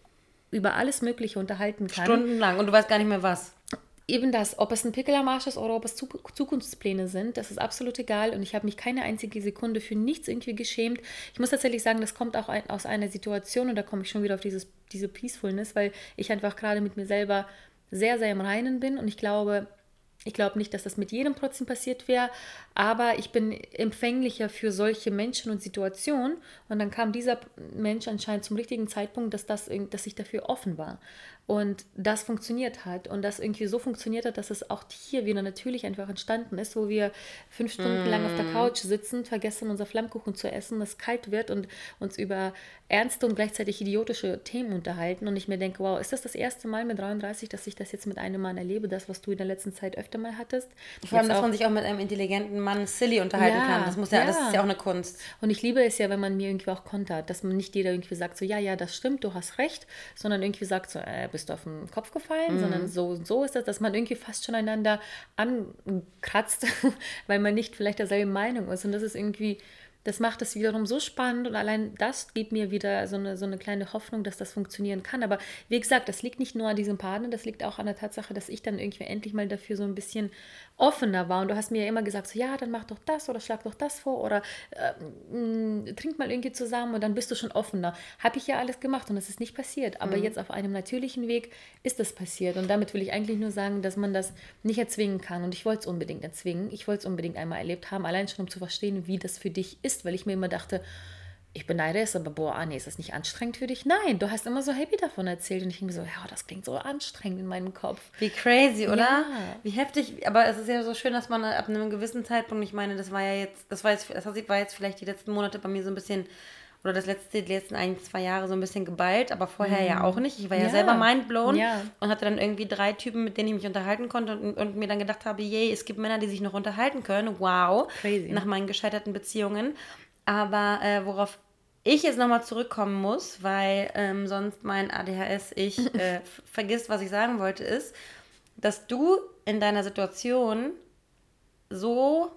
[SPEAKER 1] über alles Mögliche unterhalten kann.
[SPEAKER 2] Stundenlang und du weißt gar nicht mehr was.
[SPEAKER 1] Eben das, ob es ein Pickel am Arsch ist oder ob es Zukunftspläne sind, das ist absolut egal und ich habe mich keine einzige Sekunde für nichts irgendwie geschämt. Ich muss tatsächlich sagen, das kommt auch aus einer Situation und da komme ich schon wieder auf dieses, diese Peacefulness, weil ich einfach gerade mit mir selber sehr, sehr im Reinen bin und ich glaube, ich glaube nicht, dass das mit jedem trotzdem passiert wäre, aber ich bin empfänglicher für solche Menschen und Situationen. Und dann kam dieser Mensch anscheinend zum richtigen Zeitpunkt, dass, das, dass ich dafür offen war. Und das funktioniert hat. Und das irgendwie so funktioniert hat, dass es auch hier wieder natürlich einfach entstanden ist, wo wir fünf Stunden mm. lang auf der mm. Couch sitzen, vergessen, unser Flammkuchen zu essen, es kalt wird und uns über ernste und gleichzeitig idiotische Themen unterhalten. Und ich mir denke, wow, ist das das erste Mal mit 33, dass ich das jetzt mit einem Mann erlebe, das, was du in der letzten Zeit öfter mal hattest?
[SPEAKER 2] Vor allem, dass man sich auch mit einem intelligenten Mann silly unterhalten ja, kann. Das, muss ja, ja, das ist ja auch eine Kunst.
[SPEAKER 1] Und ich liebe es ja, wenn man mir irgendwie auch kontert, dass man nicht jeder irgendwie sagt, so, ja, ja, das stimmt, du hast recht, sondern irgendwie sagt so, äh, bist du auf den Kopf gefallen, mhm. sondern so so ist das, dass man irgendwie fast schon einander ankratzt, weil man nicht vielleicht derselben Meinung ist. Und das ist irgendwie das macht es wiederum so spannend und allein das gibt mir wieder so eine, so eine kleine Hoffnung, dass das funktionieren kann. Aber wie gesagt, das liegt nicht nur an diesem Partner, das liegt auch an der Tatsache, dass ich dann irgendwie endlich mal dafür so ein bisschen offener war. Und du hast mir ja immer gesagt, so, ja, dann mach doch das oder schlag doch das vor oder äh, mh, trink mal irgendwie zusammen und dann bist du schon offener. Habe ich ja alles gemacht und es ist nicht passiert. Aber mhm. jetzt auf einem natürlichen Weg ist das passiert. Und damit will ich eigentlich nur sagen, dass man das nicht erzwingen kann. Und ich wollte es unbedingt erzwingen. Ich wollte es unbedingt einmal erlebt haben, allein schon um zu verstehen, wie das für dich ist ist, weil ich mir immer dachte, ich beneide es, aber boah, Anni, ist das nicht anstrengend für dich? Nein, du hast immer so happy davon erzählt und ich mir so, ja, das klingt so anstrengend in meinem Kopf.
[SPEAKER 2] Wie crazy, oder? Ja. Wie heftig, aber es ist ja so schön, dass man ab einem gewissen Zeitpunkt, ich meine, das war ja jetzt, das war jetzt, das war jetzt vielleicht die letzten Monate bei mir so ein bisschen oder das letzte, die letzten ein, zwei Jahre so ein bisschen geballt, aber vorher mhm. ja auch nicht. Ich war ja, ja selber mindblown ja. und hatte dann irgendwie drei Typen, mit denen ich mich unterhalten konnte und, und, mir dann gedacht habe, yay, es gibt Männer, die sich noch unterhalten können. Wow. Crazy. Nach meinen gescheiterten Beziehungen. Aber äh, worauf ich jetzt nochmal zurückkommen muss, weil ähm, sonst mein ADHS ich äh, vergisst, was ich sagen wollte, ist, dass du in deiner Situation so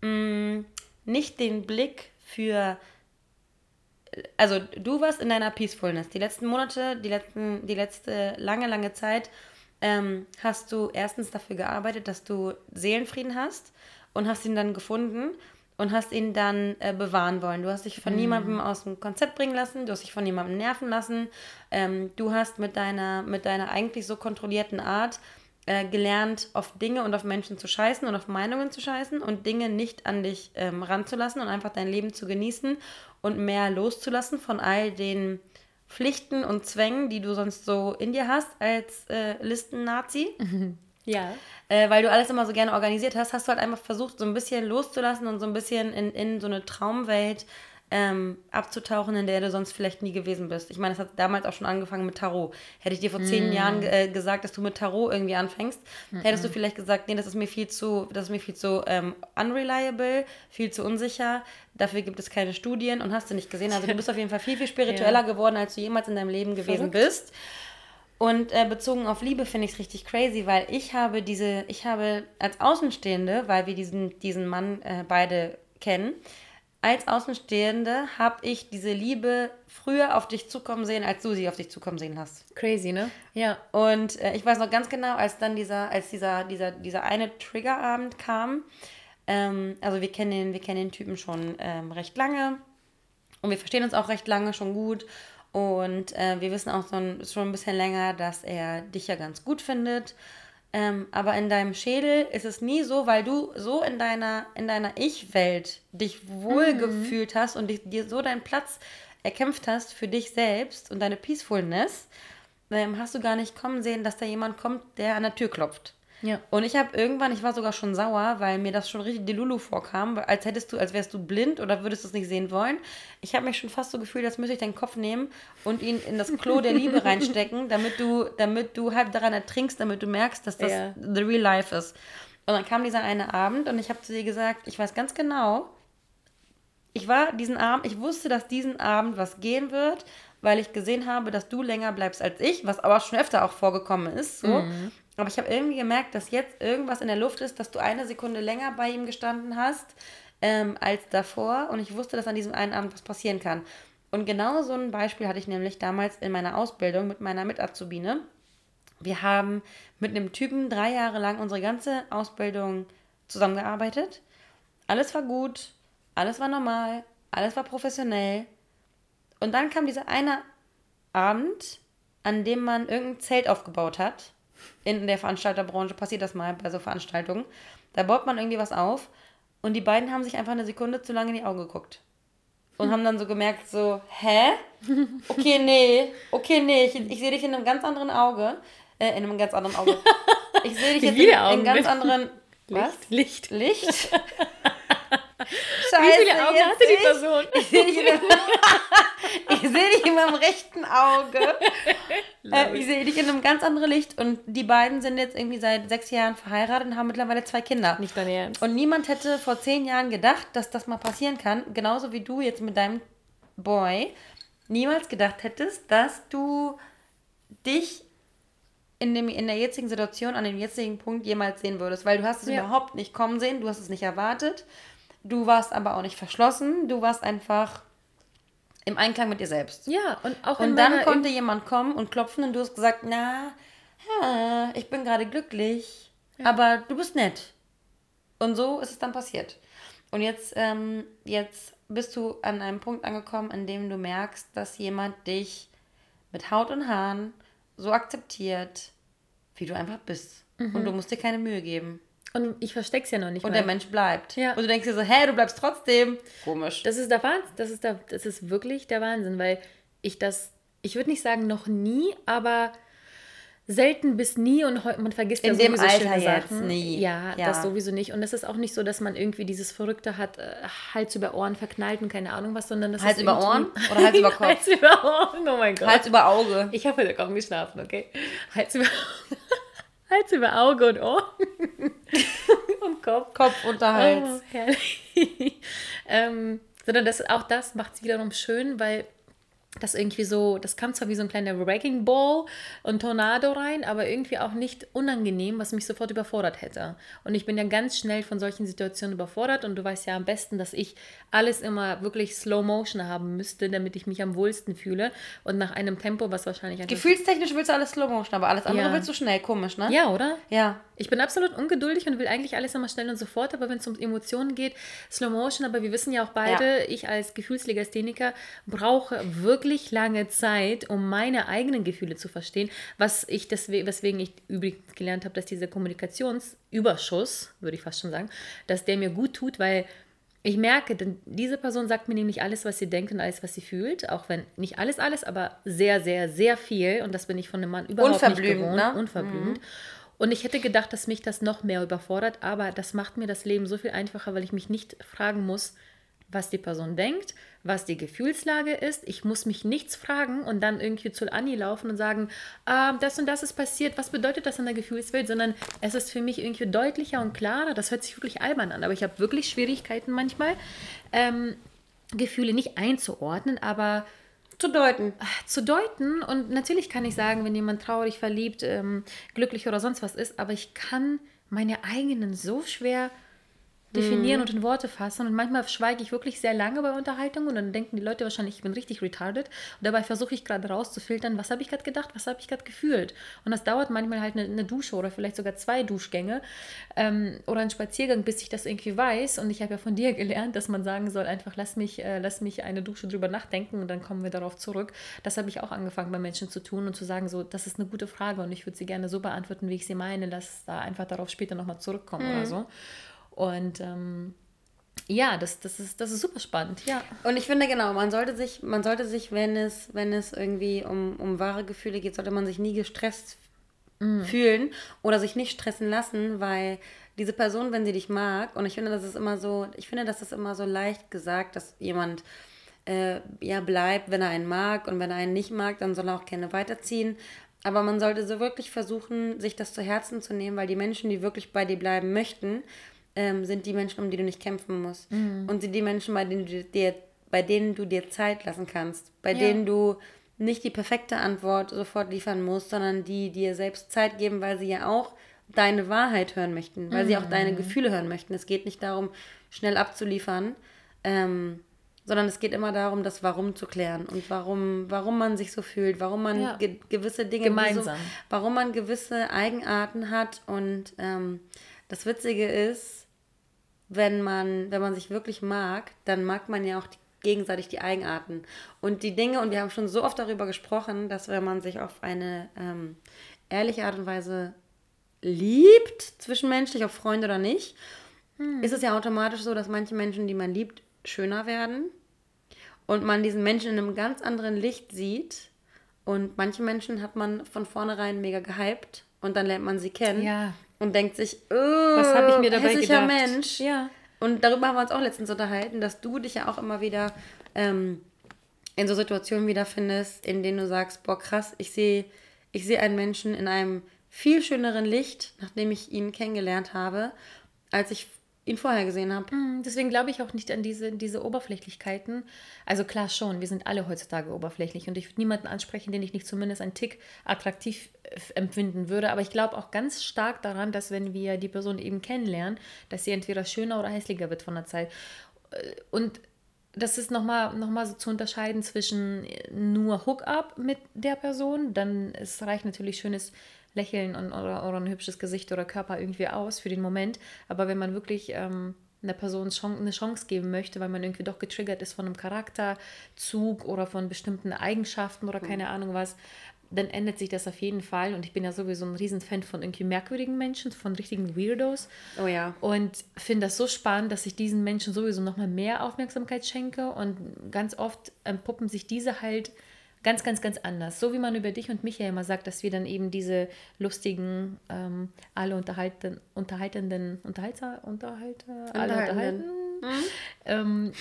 [SPEAKER 2] mh, mm, nicht den Blick für also du warst in deiner Peacefulness. Die letzten Monate, die, letzten, die letzte lange, lange Zeit ähm, hast du erstens dafür gearbeitet, dass du Seelenfrieden hast und hast ihn dann gefunden und hast ihn dann äh, bewahren wollen. Du hast dich von mhm. niemandem aus dem Konzept bringen lassen, du hast dich von niemandem nerven lassen. Ähm, du hast mit deiner, mit deiner eigentlich so kontrollierten Art äh, gelernt, auf Dinge und auf Menschen zu scheißen und auf Meinungen zu scheißen und Dinge nicht an dich ähm, ranzulassen und einfach dein Leben zu genießen und mehr loszulassen von all den Pflichten und Zwängen, die du sonst so in dir hast als äh, Listen-Nazi. Ja. Äh, weil du alles immer so gerne organisiert hast, hast du halt einfach versucht, so ein bisschen loszulassen und so ein bisschen in, in so eine Traumwelt ähm, abzutauchen, in der du sonst vielleicht nie gewesen bist. Ich meine, es hat damals auch schon angefangen mit Tarot. Hätte ich dir vor zehn mm. Jahren äh, gesagt, dass du mit Tarot irgendwie anfängst, mm hättest du vielleicht gesagt, nee, das ist mir viel zu, das ist mir viel zu ähm, unreliable, viel zu unsicher. Dafür gibt es keine Studien und hast du nicht gesehen. Also du bist auf jeden Fall viel, viel spiritueller ja. geworden, als du jemals in deinem Leben gewesen Verrückt. bist. Und äh, bezogen auf Liebe finde ich es richtig crazy, weil ich habe diese, ich habe als Außenstehende, weil wir diesen, diesen Mann äh, beide kennen, als Außenstehende habe ich diese Liebe früher auf dich zukommen sehen, als du sie auf dich zukommen sehen hast.
[SPEAKER 1] Crazy, ne?
[SPEAKER 2] Ja. Und äh, ich weiß noch ganz genau, als dann dieser, als dieser, dieser, dieser eine Triggerabend kam, ähm, also wir kennen den, wir kennen den Typen schon ähm, recht lange Und wir verstehen uns auch recht lange schon gut. Und äh, wir wissen auch ein, schon ein bisschen länger, dass er dich ja ganz gut findet. Ähm, aber in deinem Schädel ist es nie so, weil du so in deiner, in deiner Ich-Welt dich wohlgefühlt mhm. hast und dich, dir so deinen Platz erkämpft hast für dich selbst und deine Peacefulness, ähm, hast du gar nicht kommen sehen, dass da jemand kommt, der an der Tür klopft. Ja. Und ich habe irgendwann, ich war sogar schon sauer, weil mir das schon richtig Delulu vorkam, als hättest du, als wärst du blind oder würdest du es nicht sehen wollen. Ich habe mich schon fast so gefühlt, als müsste ich deinen Kopf nehmen und ihn in das Klo der Liebe reinstecken, damit du, damit du halb daran ertrinkst, damit du merkst, dass das ja. the real life ist. Und dann kam dieser eine Abend und ich habe zu dir gesagt, ich weiß ganz genau, ich war diesen Abend, ich wusste, dass diesen Abend was gehen wird, weil ich gesehen habe, dass du länger bleibst als ich, was aber schon öfter auch vorgekommen ist. So. Mhm. Aber ich habe irgendwie gemerkt, dass jetzt irgendwas in der Luft ist, dass du eine Sekunde länger bei ihm gestanden hast ähm, als davor. Und ich wusste, dass an diesem einen Abend was passieren kann. Und genau so ein Beispiel hatte ich nämlich damals in meiner Ausbildung mit meiner Mitazubine. Wir haben mit einem Typen drei Jahre lang unsere ganze Ausbildung zusammengearbeitet. Alles war gut, alles war normal, alles war professionell. Und dann kam dieser eine Abend, an dem man irgendein Zelt aufgebaut hat in der Veranstalterbranche passiert das mal bei so Veranstaltungen. Da baut man irgendwie was auf und die beiden haben sich einfach eine Sekunde zu lange in die Augen geguckt. Und haben dann so gemerkt, so, hä? Okay, nee, okay, nee, ich, ich sehe dich in einem ganz anderen Auge. Äh, in einem ganz anderen Auge. Ich sehe dich jetzt in, in einem ganz anderen.
[SPEAKER 1] Was? Licht.
[SPEAKER 2] Licht?
[SPEAKER 1] Scheiße, Wie viele Augen hatte die Person?
[SPEAKER 2] Ich sehe dich, seh dich in meinem rechten Auge. äh, ich sehe dich in einem ganz anderen Licht. Und die beiden sind jetzt irgendwie seit sechs Jahren verheiratet und haben mittlerweile zwei Kinder.
[SPEAKER 1] Nicht dein Ernst.
[SPEAKER 2] Und niemand hätte vor zehn Jahren gedacht, dass das mal passieren kann. Genauso wie du jetzt mit deinem Boy niemals gedacht hättest, dass du dich in, dem, in der jetzigen Situation, an dem jetzigen Punkt jemals sehen würdest, weil du hast es ja. überhaupt nicht kommen sehen, du hast es nicht erwartet. Du warst aber auch nicht verschlossen, du warst einfach im Einklang mit dir selbst.
[SPEAKER 1] Ja, und auch
[SPEAKER 2] Und dann konnte jemand kommen und klopfen und du hast gesagt, na, ich bin gerade glücklich, ja. aber du bist nett. Und so ist es dann passiert. Und jetzt, ähm, jetzt bist du an einem Punkt angekommen, an dem du merkst, dass jemand dich mit Haut und Haaren so akzeptiert, wie du einfach bist. Mhm. Und du musst dir keine Mühe geben.
[SPEAKER 1] Und ich verstecke es ja noch nicht.
[SPEAKER 2] Und mal. der Mensch bleibt. Ja. Und du denkst dir so, hä, du bleibst trotzdem.
[SPEAKER 1] Komisch. Das ist der Wahnsinn. Das ist, der, das ist wirklich der Wahnsinn, weil ich das, ich würde nicht sagen noch nie, aber selten bis nie und man vergisst
[SPEAKER 2] In
[SPEAKER 1] ja
[SPEAKER 2] sowieso dem Alter schöne jetzt Sachen. nie.
[SPEAKER 1] Ja, ja, das sowieso nicht. Und es ist auch nicht so, dass man irgendwie dieses Verrückte hat, äh, Hals über Ohren verknallt und keine Ahnung was, sondern das
[SPEAKER 2] Hals
[SPEAKER 1] ist
[SPEAKER 2] über Ohren oder Hals über Kopf?
[SPEAKER 1] Hals über Ohren, oh mein Gott.
[SPEAKER 2] Hals über Auge.
[SPEAKER 1] Ich habe heute kaum geschlafen, okay. Hals über Hals über Auge und Ohr. und Kopf.
[SPEAKER 2] Kopf unter Hals.
[SPEAKER 1] Oh, herrlich. ähm, sondern das, auch das macht es wiederum schön, weil das irgendwie so, das kam zwar wie so ein kleiner Wrecking Ball und Tornado rein, aber irgendwie auch nicht unangenehm, was mich sofort überfordert hätte. Und ich bin ja ganz schnell von solchen Situationen überfordert und du weißt ja am besten, dass ich alles immer wirklich Slow Motion haben müsste, damit ich mich am wohlsten fühle und nach einem Tempo, was wahrscheinlich
[SPEAKER 2] Gefühlstechnisch willst du alles Slow Motion, aber alles andere ja. willst du schnell, komisch, ne?
[SPEAKER 1] Ja, oder?
[SPEAKER 2] Ja.
[SPEAKER 1] Ich bin absolut ungeduldig und will eigentlich alles immer schnell und sofort, aber wenn es um Emotionen geht, Slow Motion, aber wir wissen ja auch beide, ja. ich als Gefühlslegastheniker brauche wirklich lange Zeit, um meine eigenen Gefühle zu verstehen, was ich deswegen, weswegen ich übrigens gelernt habe, dass dieser Kommunikationsüberschuss, würde ich fast schon sagen, dass der mir gut tut, weil ich merke, denn diese Person sagt mir nämlich alles, was sie denkt und alles, was sie fühlt, auch wenn nicht alles, alles, aber sehr, sehr, sehr viel. Und das bin ich von einem Mann überhaupt nicht gewohnt. Ne? Unverblümt. Mhm. Und ich hätte gedacht, dass mich das noch mehr überfordert, aber das macht mir das Leben so viel einfacher, weil ich mich nicht fragen muss, was die Person denkt, was die Gefühlslage ist. Ich muss mich nichts fragen und dann irgendwie zu Anni laufen und sagen, ah, das und das ist passiert, was bedeutet das in der Gefühlswelt, sondern es ist für mich irgendwie deutlicher und klarer. Das hört sich wirklich albern an, aber ich habe wirklich Schwierigkeiten manchmal, ähm, Gefühle nicht einzuordnen, aber
[SPEAKER 2] zu deuten.
[SPEAKER 1] Zu deuten. Und natürlich kann ich sagen, wenn jemand traurig, verliebt, ähm, glücklich oder sonst was ist, aber ich kann meine eigenen so schwer definieren und in Worte fassen. Und manchmal schweige ich wirklich sehr lange bei Unterhaltungen und dann denken die Leute wahrscheinlich, ich bin richtig retarded. Und dabei versuche ich gerade rauszufiltern, was habe ich gerade gedacht, was habe ich gerade gefühlt. Und das dauert manchmal halt eine, eine, Dusche oder vielleicht sogar zwei Duschgänge ähm, oder einen Spaziergang, bis ich das irgendwie weiß. Und ich habe ja von dir gelernt, dass man sagen soll, einfach lass mich, äh, lass mich eine Dusche drüber nachdenken und dann kommen wir darauf zurück. Das habe ich auch angefangen bei Menschen zu tun und zu sagen, so, das ist eine gute Frage und ich würde sie gerne so beantworten, wie ich sie meine. Lass da einfach darauf später nochmal zurückkommen mhm. oder so. Und ähm, ja, das, das, ist, das ist super spannend, ja.
[SPEAKER 2] Und ich finde genau, man sollte sich, man sollte sich, wenn es, wenn es irgendwie um, um wahre Gefühle geht, sollte man sich nie gestresst mm. fühlen oder sich nicht stressen lassen, weil diese Person, wenn sie dich mag, und ich finde, das ist immer so, ich finde, das ist immer so leicht gesagt, dass jemand äh, ja bleibt, wenn er einen mag und wenn er einen nicht mag, dann soll er auch gerne weiterziehen. Aber man sollte so wirklich versuchen, sich das zu Herzen zu nehmen, weil die Menschen, die wirklich bei dir bleiben möchten, ähm, sind die Menschen, um die du nicht kämpfen musst. Mhm. Und sind die Menschen, bei denen, du dir, bei denen du dir Zeit lassen kannst, bei ja. denen du nicht die perfekte Antwort sofort liefern musst, sondern die dir selbst Zeit geben, weil sie ja auch deine Wahrheit hören möchten, weil mhm. sie auch deine mhm. Gefühle hören möchten. Es geht nicht darum, schnell abzuliefern, ähm, sondern es geht immer darum, das Warum zu klären und warum, warum man sich so fühlt, warum man ja. ge gewisse Dinge gemeinsam, so, warum man gewisse Eigenarten hat und ähm, das Witzige ist, wenn man, wenn man sich wirklich mag, dann mag man ja auch die, gegenseitig die Eigenarten und die Dinge. Und wir haben schon so oft darüber gesprochen, dass wenn man sich auf eine ähm, ehrliche Art und Weise liebt, zwischenmenschlich, ob Freunde oder nicht, hm. ist es ja automatisch so, dass manche Menschen, die man liebt, schöner werden und man diesen Menschen in einem ganz anderen Licht sieht. Und manche Menschen hat man von vornherein mega gehypt und dann lernt man sie kennen. Ja und denkt sich, oh, was habe ich mir dabei hässlicher gedacht? Mensch. Ja. Und darüber haben wir uns auch letztens unterhalten, dass du dich ja auch immer wieder ähm, in so Situationen wiederfindest, in denen du sagst, boah krass, ich sehe ich seh einen Menschen in einem viel schöneren Licht, nachdem ich ihn kennengelernt habe, als ich ihn vorher gesehen habe.
[SPEAKER 1] Mm, deswegen glaube ich auch nicht an diese, diese Oberflächlichkeiten. Also klar schon, wir sind alle heutzutage oberflächlich und ich würde niemanden ansprechen, den ich nicht zumindest einen Tick attraktiv äh, empfinden würde. Aber ich glaube auch ganz stark daran, dass wenn wir die Person eben kennenlernen, dass sie entweder schöner oder hässlicher wird von der Zeit. Äh, und das ist nochmal noch mal so zu unterscheiden zwischen nur Hookup mit der Person, dann es reicht natürlich schönes Lächeln und, oder, oder ein hübsches Gesicht oder Körper irgendwie aus für den Moment. Aber wenn man wirklich ähm, einer Person eine Chance geben möchte, weil man irgendwie doch getriggert ist von einem Charakterzug oder von bestimmten Eigenschaften oder keine Ahnung was, dann ändert sich das auf jeden Fall. Und ich bin ja sowieso ein Riesenfan von irgendwie merkwürdigen Menschen, von richtigen Weirdos.
[SPEAKER 2] Oh ja.
[SPEAKER 1] Und finde das so spannend, dass ich diesen Menschen sowieso nochmal mehr Aufmerksamkeit schenke. Und ganz oft entpuppen sich diese halt ganz, ganz, ganz anders. So wie man über dich und mich ja immer sagt, dass wir dann eben diese lustigen, ähm, alle unterhalten, unterhaltenden, Unterhalter, Unterhalter, alle unterhalten, mhm. ähm,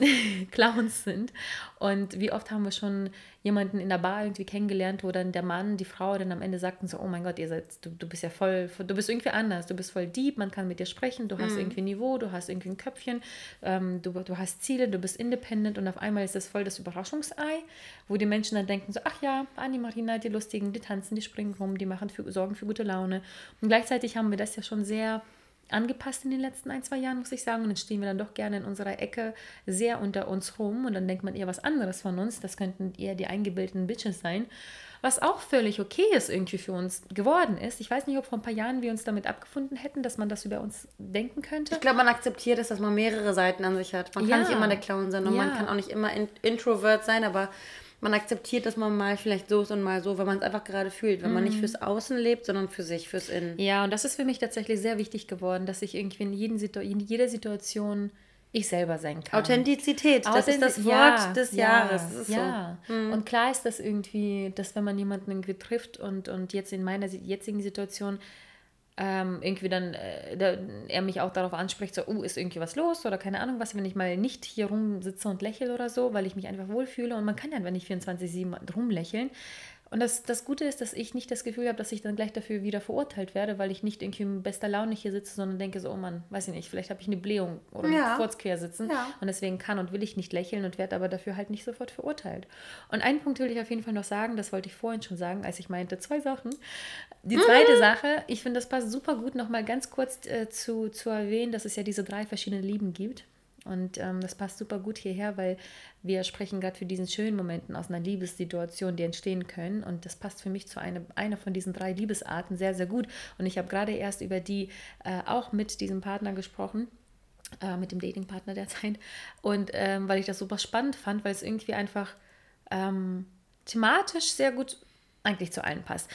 [SPEAKER 1] Clowns sind. Und wie oft haben wir schon jemanden in der Bar irgendwie kennengelernt, wo dann der Mann, die Frau dann am Ende sagten so, oh mein Gott, ihr seid, du, du bist ja voll, du bist irgendwie anders, du bist voll deep, man kann mit dir sprechen, du hast mhm. irgendwie Niveau, du hast irgendwie ein Köpfchen, ähm, du, du hast Ziele, du bist independent und auf einmal ist das voll das Überraschungsei, wo die Menschen dann denken so, ach ja, Anni, Marina, die Lustigen, die tanzen, die springen rum, die machen für, sorgen für gute Laune. Und gleichzeitig haben wir das ja schon sehr angepasst in den letzten ein, zwei Jahren, muss ich sagen. Und dann stehen wir dann doch gerne in unserer Ecke sehr unter uns rum und dann denkt man eher was anderes von uns. Das könnten eher die eingebildeten Bitches sein. Was auch völlig okay ist irgendwie für uns geworden ist. Ich weiß nicht, ob vor ein paar Jahren wir uns damit abgefunden hätten, dass man das über uns denken könnte.
[SPEAKER 2] Ich glaube, man akzeptiert es, dass man mehrere Seiten an sich hat. Man ja. kann nicht immer der Clown sein und ja. man kann auch nicht immer Introvert sein, aber man akzeptiert, dass man mal vielleicht so ist und mal so, weil man es einfach gerade fühlt, wenn mhm. man nicht mhm. fürs Außen lebt, sondern für sich, fürs Innen.
[SPEAKER 1] Ja, und das ist für mich tatsächlich sehr wichtig geworden, dass ich irgendwie in, jeden Situ in jeder Situation ich selber sein kann.
[SPEAKER 2] Authentizität, das ist das Wort ja, des Jahres.
[SPEAKER 1] Das ja, so. mhm. und klar ist das irgendwie, dass wenn man jemanden irgendwie trifft und, und jetzt in meiner jetzigen Situation ähm, irgendwie dann äh, da, er mich auch darauf anspricht, so, oh, ist irgendwie was los? oder keine Ahnung was, wenn ich mal nicht hier rumsitze und lächle oder so, weil ich mich einfach wohlfühle. Und man kann ja einfach nicht 24-7 rumlächeln Und das, das Gute ist, dass ich nicht das Gefühl habe, dass ich dann gleich dafür wieder verurteilt werde, weil ich nicht irgendwie in bester Laune hier sitze, sondern denke so, oh Mann, weiß ich nicht, vielleicht habe ich eine Blähung oder ja. Furz quer sitzen ja. und deswegen kann und will ich nicht lächeln und werde aber dafür halt nicht sofort verurteilt. Und einen Punkt will ich auf jeden Fall noch sagen, das wollte ich vorhin schon sagen, als ich meinte, zwei Sachen. Die zweite mhm. Sache, ich finde, das passt super gut, nochmal ganz kurz äh, zu, zu erwähnen, dass es ja diese drei verschiedenen Lieben gibt. Und ähm, das passt super gut hierher, weil wir sprechen gerade für diesen schönen Momenten aus einer Liebessituation, die entstehen können. Und das passt für mich zu eine, einer von diesen drei Liebesarten sehr, sehr gut. Und ich habe gerade erst über die äh, auch mit diesem Partner gesprochen. Äh, mit dem Datingpartner derzeit. Und ähm, weil ich das super spannend fand, weil es irgendwie einfach ähm, thematisch sehr gut eigentlich zu allen passt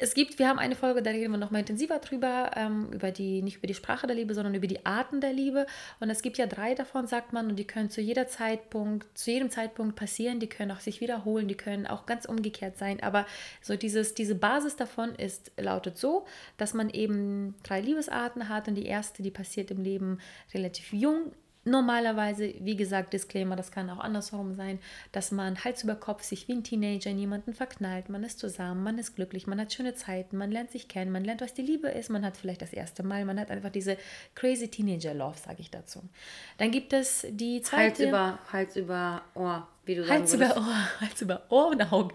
[SPEAKER 1] es gibt, wir haben eine Folge, da reden wir nochmal intensiver drüber, ähm, über die, nicht über die Sprache der Liebe, sondern über die Arten der Liebe. Und es gibt ja drei davon, sagt man, und die können zu jeder Zeitpunkt, zu jedem Zeitpunkt passieren, die können auch sich wiederholen, die können auch ganz umgekehrt sein. Aber so dieses, diese Basis davon ist, lautet so, dass man eben drei Liebesarten hat und die erste, die passiert im Leben relativ jung, Normalerweise, wie gesagt, Disclaimer, das kann auch andersherum sein, dass man Hals über Kopf sich wie ein Teenager in jemanden verknallt, man ist zusammen, man ist glücklich, man hat schöne Zeiten, man lernt sich kennen, man lernt, was die Liebe ist, man hat vielleicht das erste Mal, man hat einfach diese crazy Teenager-Love, sage ich dazu. Dann gibt es die zweite...
[SPEAKER 2] Hals über, Hals über Ohr, wie du
[SPEAKER 1] sagst. Hals über Ohr, Hals über Ohr und Auge.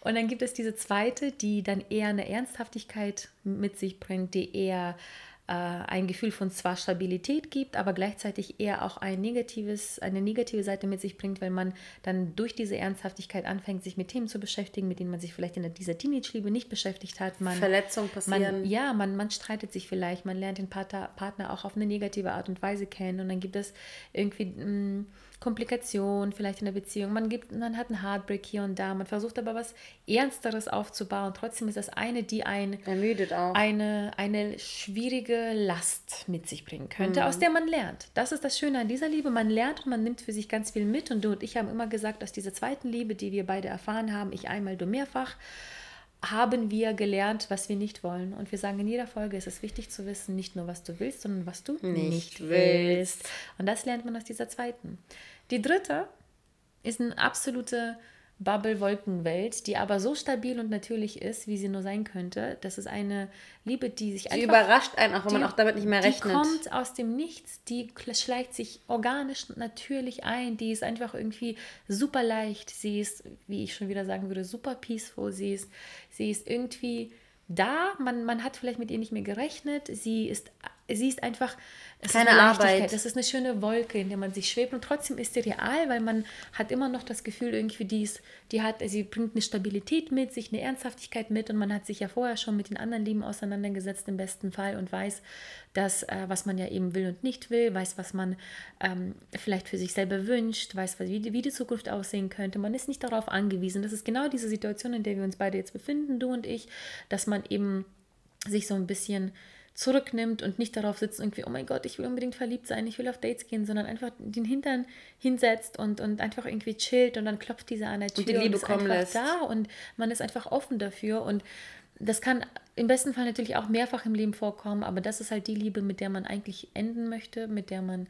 [SPEAKER 1] Und dann gibt es diese zweite, die dann eher eine Ernsthaftigkeit mit sich bringt, die eher ein Gefühl von zwar Stabilität gibt, aber gleichzeitig eher auch ein negatives, eine negative Seite mit sich bringt, weil man dann durch diese Ernsthaftigkeit anfängt, sich mit Themen zu beschäftigen, mit denen man sich vielleicht in dieser Teenage-Liebe nicht beschäftigt hat. Man,
[SPEAKER 2] Verletzungen passieren.
[SPEAKER 1] Man, ja, man, man streitet sich vielleicht, man lernt den Partner, Partner auch auf eine negative Art und Weise kennen und dann gibt es irgendwie... Mh, mm, Komplikation vielleicht in der Beziehung. Man gibt, man hat einen Heartbreak hier und da. Man versucht aber was Ernsteres aufzubauen. Trotzdem ist das eine, die ein,
[SPEAKER 2] ermüdet auch.
[SPEAKER 1] Eine, eine schwierige Last mit sich bringen könnte, mhm. aus der man lernt. Das ist das Schöne an dieser Liebe. Man lernt und man nimmt für sich ganz viel mit. Und du und ich haben immer gesagt, aus dieser zweiten Liebe, die wir beide erfahren haben, ich einmal, du mehrfach, haben wir gelernt, was wir nicht wollen. Und wir sagen in jeder Folge, es ist wichtig zu wissen, nicht nur, was du willst, sondern was du nicht, nicht willst. Und das lernt man aus dieser zweiten. Die dritte ist eine absolute Bubble-Wolkenwelt, die aber so stabil und natürlich ist, wie sie nur sein könnte. Das ist eine Liebe, die sich
[SPEAKER 2] sie einfach... überrascht einen, auch wenn die, man auch damit nicht mehr rechnet.
[SPEAKER 1] Die kommt aus dem Nichts, die schleicht sich organisch natürlich ein, die ist einfach irgendwie super leicht, sie ist, wie ich schon wieder sagen würde, super peaceful, sie ist, sie ist irgendwie da, man, man hat vielleicht mit ihr nicht mehr gerechnet, sie ist, sie ist einfach es Keine ist Arbeit. Das ist eine schöne Wolke, in der man sich schwebt und trotzdem ist sie real, weil man hat immer noch das Gefühl, irgendwie die, ist, die hat, sie bringt eine Stabilität mit sich, eine Ernsthaftigkeit mit und man hat sich ja vorher schon mit den anderen Lieben auseinandergesetzt im besten Fall und weiß, dass, äh, was man ja eben will und nicht will, weiß, was man ähm, vielleicht für sich selber wünscht, weiß, wie, wie die Zukunft aussehen könnte. Man ist nicht darauf angewiesen. Das ist genau diese Situation, in der wir uns beide jetzt befinden, du und ich, dass man eben sich so ein bisschen zurücknimmt und nicht darauf sitzt, irgendwie, oh mein Gott, ich will unbedingt verliebt sein, ich will auf Dates gehen, sondern einfach den Hintern hinsetzt und, und einfach irgendwie chillt und dann klopft dieser an der Tür und, die Liebe und ist kommen einfach lässt. da und man ist einfach offen dafür und das kann im besten Fall natürlich auch mehrfach im Leben vorkommen, aber das ist halt die Liebe, mit der man eigentlich enden möchte, mit der man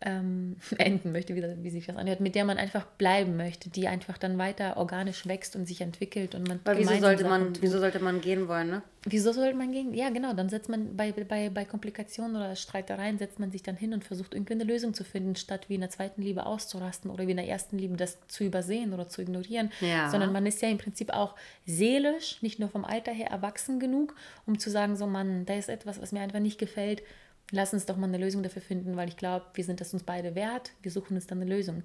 [SPEAKER 1] ähm, enden möchte, wie, wie sich das anhört, mit der man einfach bleiben möchte, die einfach dann weiter organisch wächst und sich entwickelt und man
[SPEAKER 2] Weil wieso sollte man, wieso sollte man gehen wollen, ne?
[SPEAKER 1] Wieso sollte man gehen? Ja, genau, dann setzt man bei, bei, bei Komplikationen oder Streitereien, setzt man sich dann hin und versucht irgendwie eine Lösung zu finden, statt wie in der zweiten Liebe auszurasten oder wie in der ersten Liebe das zu übersehen oder zu ignorieren, ja. sondern man ist ja im Prinzip auch seelisch, nicht nur vom Alter her erwachsen genug, um zu sagen, so Mann, da ist etwas, was mir einfach nicht gefällt, lass uns doch mal eine Lösung dafür finden, weil ich glaube, wir sind das uns beide wert. Wir suchen uns dann eine Lösung.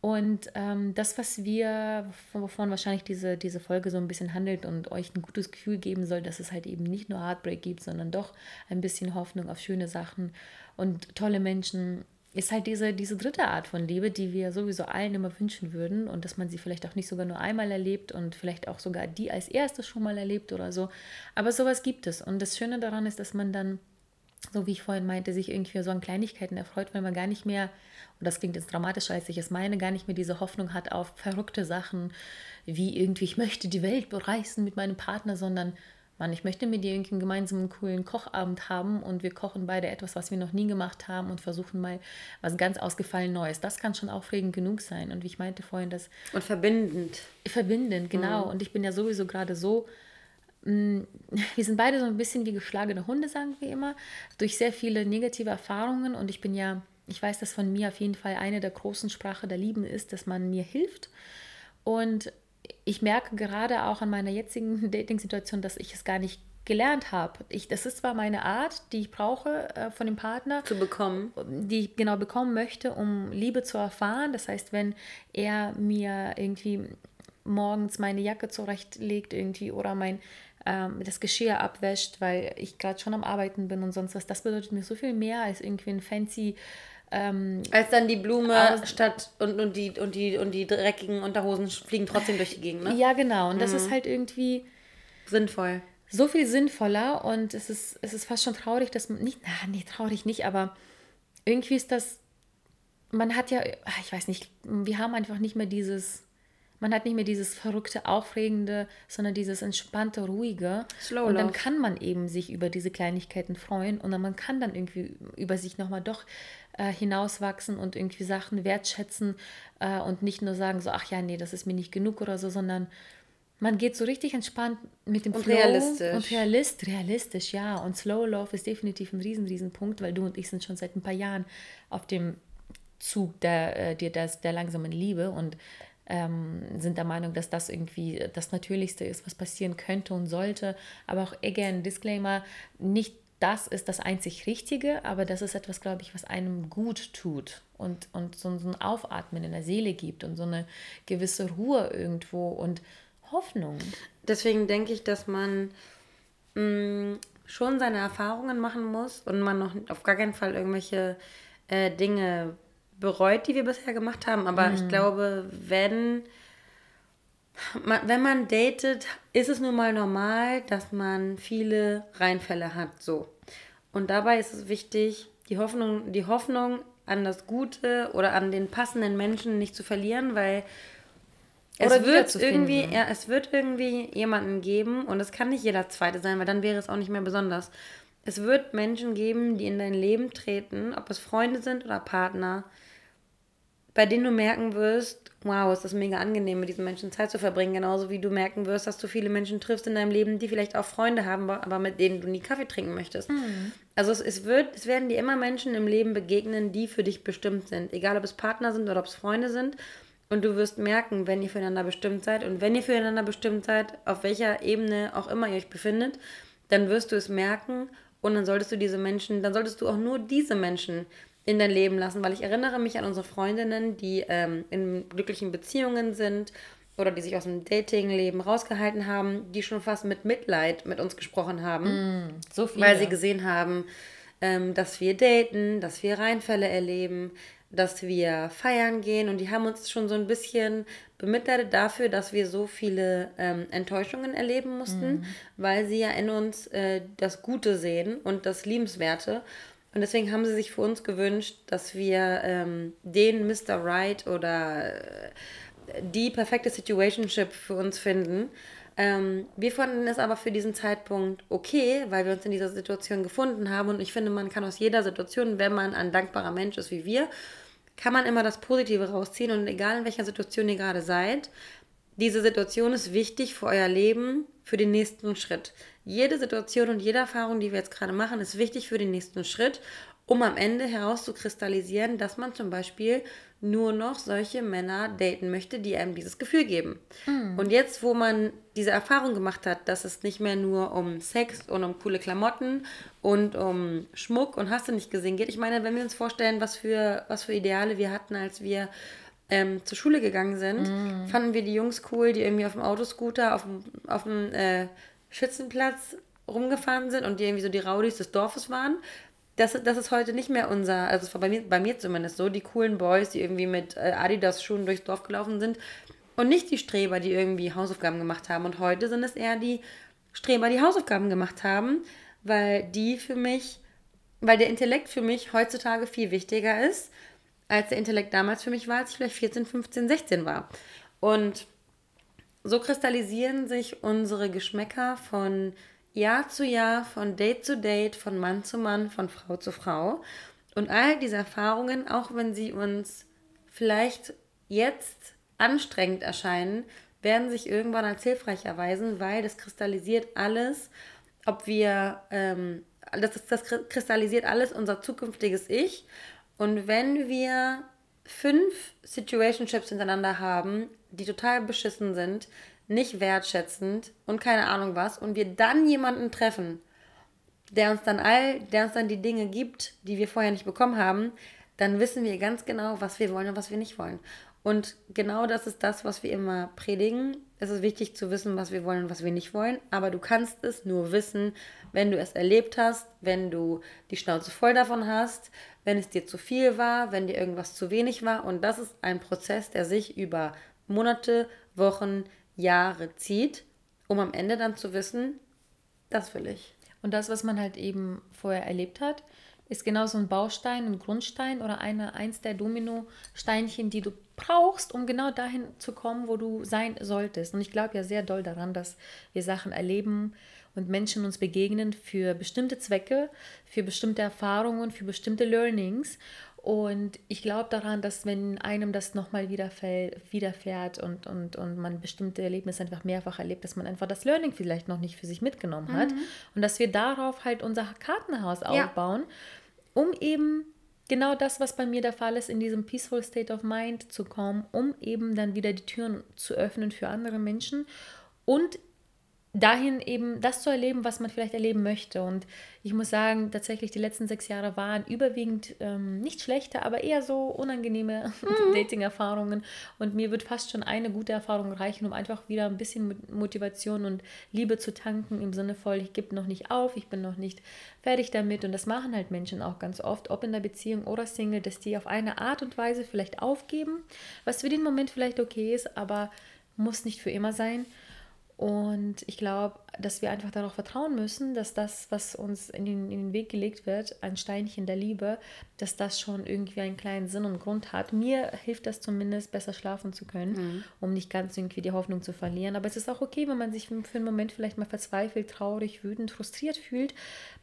[SPEAKER 1] Und ähm, das, was wir, wovon wahrscheinlich diese, diese Folge so ein bisschen handelt und euch ein gutes Gefühl geben soll, dass es halt eben nicht nur Heartbreak gibt, sondern doch ein bisschen Hoffnung auf schöne Sachen und tolle Menschen, ist halt diese, diese dritte Art von Liebe, die wir sowieso allen immer wünschen würden und dass man sie vielleicht auch nicht sogar nur einmal erlebt und vielleicht auch sogar die als erstes schon mal erlebt oder so. Aber sowas gibt es. Und das Schöne daran ist, dass man dann so wie ich vorhin meinte, sich irgendwie so an Kleinigkeiten erfreut, weil man gar nicht mehr, und das klingt jetzt dramatischer, als ich es meine, gar nicht mehr diese Hoffnung hat auf verrückte Sachen, wie irgendwie, ich möchte die Welt bereisen mit meinem Partner, sondern Mann, ich möchte mit dir irgendwie einen gemeinsamen coolen Kochabend haben und wir kochen beide etwas, was wir noch nie gemacht haben und versuchen mal was ganz ausgefallen Neues. Das kann schon aufregend genug sein. Und wie ich meinte vorhin, das.
[SPEAKER 2] Und verbindend.
[SPEAKER 1] Verbindend, genau. Mhm. Und ich bin ja sowieso gerade so. Mm, wir sind beide so ein bisschen wie geschlagene Hunde, sagen wir immer, durch sehr viele negative Erfahrungen. Und ich bin ja, ich weiß, dass von mir auf jeden Fall eine der großen Sprache der Lieben ist, dass man mir hilft. Und ich merke gerade auch an meiner jetzigen Dating-Situation, dass ich es gar nicht gelernt habe. Ich, das ist zwar meine Art, die ich brauche äh, von dem Partner.
[SPEAKER 2] Zu bekommen.
[SPEAKER 1] Die ich genau bekommen möchte, um Liebe zu erfahren. Das heißt, wenn er mir irgendwie morgens meine Jacke zurechtlegt irgendwie oder mein ähm, das Geschirr abwäscht, weil ich gerade schon am Arbeiten bin und sonst was, das bedeutet mir so viel mehr als irgendwie ein fancy ähm,
[SPEAKER 2] Als dann die Blume statt und, und, die, und, die, und die dreckigen Unterhosen fliegen trotzdem durch die Gegend, ne?
[SPEAKER 1] Ja, genau. Und das mhm. ist halt irgendwie
[SPEAKER 2] sinnvoll.
[SPEAKER 1] So viel sinnvoller und es ist, es ist fast schon traurig, dass man nicht, na, nee, traurig nicht, aber irgendwie ist das, man hat ja, ah, ich weiß nicht, wir haben einfach nicht mehr dieses man hat nicht mehr dieses verrückte, aufregende, sondern dieses entspannte, ruhige. Slow und dann kann man eben sich über diese Kleinigkeiten freuen und dann man kann dann irgendwie über sich nochmal doch äh, hinauswachsen und irgendwie Sachen wertschätzen äh, und nicht nur sagen so, ach ja, nee, das ist mir nicht genug oder so, sondern man geht so richtig entspannt mit dem und Flow realistisch. und realist, realistisch, ja. Und Slow Love ist definitiv ein riesen, riesen Punkt, weil du und ich sind schon seit ein paar Jahren auf dem Zug der, äh, der, der, der langsamen Liebe und ähm, sind der Meinung, dass das irgendwie das Natürlichste ist, was passieren könnte und sollte. Aber auch, again, Disclaimer, nicht das ist das einzig Richtige, aber das ist etwas, glaube ich, was einem gut tut und, und so, ein Aufatmen in der Seele gibt und so eine gewisse Ruhe irgendwo und Hoffnung.
[SPEAKER 2] Deswegen denke ich, dass man mh, mm, schon seine Erfahrungen machen muss und man noch auf gar keinen Fall irgendwelche äh, Dinge bereut, die wir bisher gemacht haben. Aber mhm. ich glaube, wenn man, wenn man datet, ist es nun mal normal, dass man viele Reinfälle hat. So. Und dabei ist es wichtig, die Hoffnung, die Hoffnung an das Gute oder an den passenden Menschen nicht zu verlieren, weil es wird irgendwie, ja, es wird irgendwie jemanden geben und es kann nicht jeder Zweite sein, weil dann wäre es auch nicht mehr besonders. Es wird Menschen geben, die in dein Leben treten, ob es Freunde sind oder Partner, bei denen du merken wirst, wow, ist das mega angenehm, mit diesen Menschen Zeit zu verbringen. Genauso wie du merken wirst, dass du viele Menschen triffst in deinem Leben, die vielleicht auch Freunde haben, aber mit denen du nie Kaffee trinken möchtest. Mhm. Also es, es, wird, es werden dir immer Menschen im Leben begegnen, die für dich bestimmt sind. Egal, ob es Partner sind oder ob es Freunde sind. Und du wirst merken, wenn ihr füreinander bestimmt seid und wenn ihr füreinander bestimmt seid, auf welcher Ebene auch immer ihr euch befindet, dann wirst du es merken und dann solltest du diese Menschen, dann solltest du auch nur diese Menschen in dein Leben lassen, weil ich erinnere mich an unsere Freundinnen, die ähm, in glücklichen Beziehungen sind oder die sich aus dem Dating-Leben rausgehalten haben, die schon fast mit Mitleid mit uns gesprochen haben, mm, so weil sie gesehen haben, ähm, dass wir daten, dass wir Reinfälle erleben, dass wir feiern gehen und die haben uns schon so ein bisschen bemitleidet dafür, dass wir so viele ähm, Enttäuschungen erleben mussten, mm. weil sie ja in uns äh, das Gute sehen und das Liebenswerte und deswegen haben sie sich für uns gewünscht, dass wir ähm, den Mr. Right oder äh, die perfekte Situationship für uns finden. Ähm, wir fanden es aber für diesen Zeitpunkt okay, weil wir uns in dieser Situation gefunden haben. Und ich finde, man kann aus jeder Situation, wenn man ein dankbarer Mensch ist wie wir, kann man immer das Positive rausziehen. Und egal in welcher Situation ihr gerade seid, diese Situation ist wichtig für euer Leben, für den nächsten Schritt. Jede Situation und jede Erfahrung, die wir jetzt gerade machen, ist wichtig für den nächsten Schritt, um am Ende herauszukristallisieren, dass man zum Beispiel nur noch solche Männer daten möchte, die einem dieses Gefühl geben. Mhm. Und jetzt, wo man diese Erfahrung gemacht hat, dass es nicht mehr nur um Sex und um coole Klamotten und um Schmuck und hast du nicht gesehen geht. Ich meine, wenn wir uns vorstellen, was für, was für Ideale wir hatten, als wir ähm, zur Schule gegangen sind, mm. fanden wir die Jungs cool, die irgendwie auf dem Autoscooter auf dem, auf dem äh, Schützenplatz rumgefahren sind und die irgendwie so die Rowdies des Dorfes waren. Das, das ist heute nicht mehr unser, also es war bei mir, bei mir zumindest so, die coolen Boys, die irgendwie mit äh, Adidas-Schuhen durchs Dorf gelaufen sind und nicht die Streber, die irgendwie Hausaufgaben gemacht haben. Und heute sind es eher die Streber, die Hausaufgaben gemacht haben, weil die für mich, weil der Intellekt für mich heutzutage viel wichtiger ist, als der Intellekt damals für mich war, als ich vielleicht 14, 15, 16 war. Und so kristallisieren sich unsere Geschmäcker von Jahr zu Jahr, von Date zu Date, von Mann zu Mann, von Frau zu Frau. Und all diese Erfahrungen, auch wenn sie uns vielleicht jetzt anstrengend erscheinen, werden sich irgendwann als hilfreich erweisen, weil das kristallisiert alles, ob wir, ähm, das, das kristallisiert alles unser zukünftiges Ich. Und wenn wir fünf Situationships hintereinander haben, die total beschissen sind, nicht wertschätzend und keine Ahnung was, und wir dann jemanden treffen, der uns dann all, der uns dann die Dinge gibt, die wir vorher nicht bekommen haben, dann wissen wir ganz genau, was wir wollen und was wir nicht wollen. Und genau das ist das, was wir immer predigen. Es ist wichtig zu wissen, was wir wollen und was wir nicht wollen. Aber du kannst es nur wissen, wenn du es erlebt hast, wenn du die Schnauze voll davon hast, wenn es dir zu viel war, wenn dir irgendwas zu wenig war. Und das ist ein Prozess, der sich über Monate, Wochen, Jahre zieht, um am Ende dann zu wissen, das will ich.
[SPEAKER 1] Und das, was man halt eben vorher erlebt hat, ist genau so ein Baustein, ein Grundstein oder eine, eins der Dominosteinchen, die du brauchst, um genau dahin zu kommen, wo du sein solltest. Und ich glaube ja sehr doll daran, dass wir Sachen erleben und Menschen uns begegnen für bestimmte Zwecke, für bestimmte Erfahrungen, für bestimmte Learnings. Und ich glaube daran, dass wenn einem das nochmal widerfährt und, und, und man bestimmte Erlebnisse einfach mehrfach erlebt, dass man einfach das Learning vielleicht noch nicht für sich mitgenommen hat. Mhm. Und dass wir darauf halt unser Kartenhaus ja. Um eben genau das, was bei mir der Fall ist, in diesem Peaceful State of Mind zu kommen, um eben dann wieder die Türen zu öffnen für andere Menschen und dahin eben das zu erleben, was man vielleicht erleben möchte. Und ich muss sagen, tatsächlich die letzten sechs Jahre waren überwiegend ähm, nicht schlechte, aber eher so unangenehme mhm. Dating-Erfahrungen. Und mir wird fast schon eine gute Erfahrung reichen, um einfach wieder ein bisschen Motivation und Liebe zu tanken im Sinne voll, ich gebe noch nicht auf, ich bin noch nicht fertig damit. Und das machen halt Menschen auch ganz oft, ob in der Beziehung oder Single, dass die auf eine Art und Weise vielleicht aufgeben, was für den Moment vielleicht okay ist, aber muss nicht für immer sein. Und ich glaube, dass wir einfach darauf vertrauen müssen, dass das, was uns in den, in den Weg gelegt wird, ein Steinchen der Liebe, dass das schon irgendwie einen kleinen Sinn und Grund hat. Mir hilft das zumindest, besser schlafen zu können, mhm. um nicht ganz irgendwie die Hoffnung zu verlieren. Aber es ist auch okay, wenn man sich für einen Moment vielleicht mal verzweifelt, traurig, wütend, frustriert fühlt,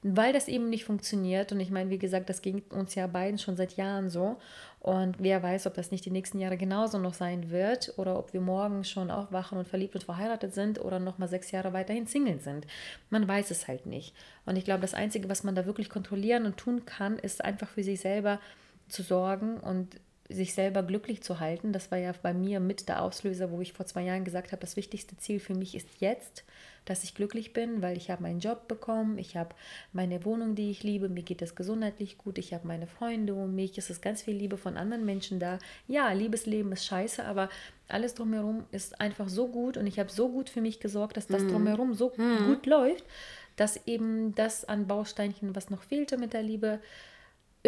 [SPEAKER 1] weil das eben nicht funktioniert. Und ich meine, wie gesagt, das ging uns ja beiden schon seit Jahren so. Und wer weiß, ob das nicht die nächsten Jahre genauso noch sein wird oder ob wir morgen schon aufwachen und verliebt und verheiratet sind oder noch mal sechs Jahre weiterhin Single sind. Man weiß es halt nicht. Und ich glaube, das Einzige, was man da wirklich kontrollieren und tun kann, ist einfach für sich selber zu sorgen und sich selber glücklich zu halten. Das war ja bei mir mit der Auslöser, wo ich vor zwei Jahren gesagt habe, das wichtigste Ziel für mich ist jetzt, dass ich glücklich bin, weil ich habe meinen Job bekommen, ich habe meine Wohnung, die ich liebe, mir geht es gesundheitlich gut, ich habe meine Freunde um mich, es ist ganz viel Liebe von anderen Menschen da. Ja, Liebesleben ist scheiße, aber alles drumherum ist einfach so gut und ich habe so gut für mich gesorgt, dass das mhm. drumherum so mhm. gut läuft, dass eben das an Bausteinchen, was noch fehlte mit der Liebe,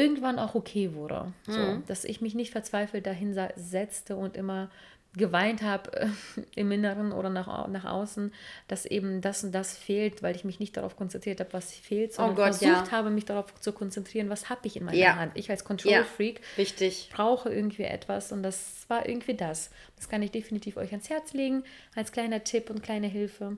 [SPEAKER 1] irgendwann auch okay wurde. So, mhm. dass ich mich nicht verzweifelt dahin setzte und immer geweint habe äh, im Inneren oder nach, nach außen, dass eben das und das fehlt, weil ich mich nicht darauf konzentriert habe, was fehlt, sondern oh Gott, versucht ja. habe, mich darauf zu konzentrieren, was habe ich in meiner ja. Hand. Ich als Control-Freak ja. brauche irgendwie etwas und das war irgendwie das. Das kann ich definitiv euch ans Herz legen, als kleiner Tipp und kleine Hilfe.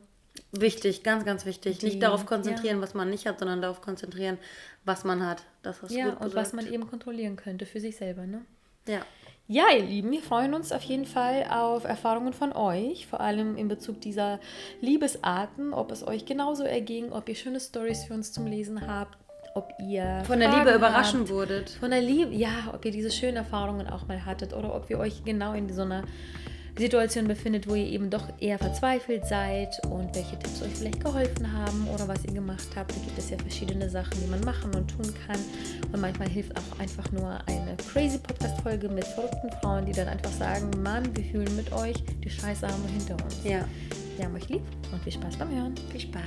[SPEAKER 2] Wichtig, ganz, ganz wichtig. Die, nicht darauf konzentrieren, was man nicht hat, sondern darauf konzentrieren, was man hat.
[SPEAKER 1] Das ist ja, und was man eben kontrollieren könnte für sich selber. Ne?
[SPEAKER 2] Ja.
[SPEAKER 1] Ja, ihr Lieben, wir freuen uns auf jeden Fall auf Erfahrungen von euch, vor allem in Bezug dieser Liebesarten, ob es euch genauso erging, ob ihr schöne Stories für uns zum Lesen habt, ob ihr
[SPEAKER 2] von der Liebe überraschen habt, wurdet.
[SPEAKER 1] Von der Liebe, ja, ob ihr diese schönen Erfahrungen auch mal hattet oder ob ihr euch genau in so einer Situation befindet, wo ihr eben doch eher verzweifelt seid und welche Tipps euch vielleicht geholfen haben oder was ihr gemacht habt. Da gibt es ja verschiedene Sachen, die man machen und tun kann. Und manchmal hilft auch einfach nur eine crazy Podcast-Folge mit verrückten Frauen, die dann einfach sagen, Mann, wir fühlen mit euch, die Scheiße haben wir hinter uns.
[SPEAKER 2] Ja.
[SPEAKER 1] Wir haben euch lieb und viel Spaß beim Hören.
[SPEAKER 2] Viel Spaß.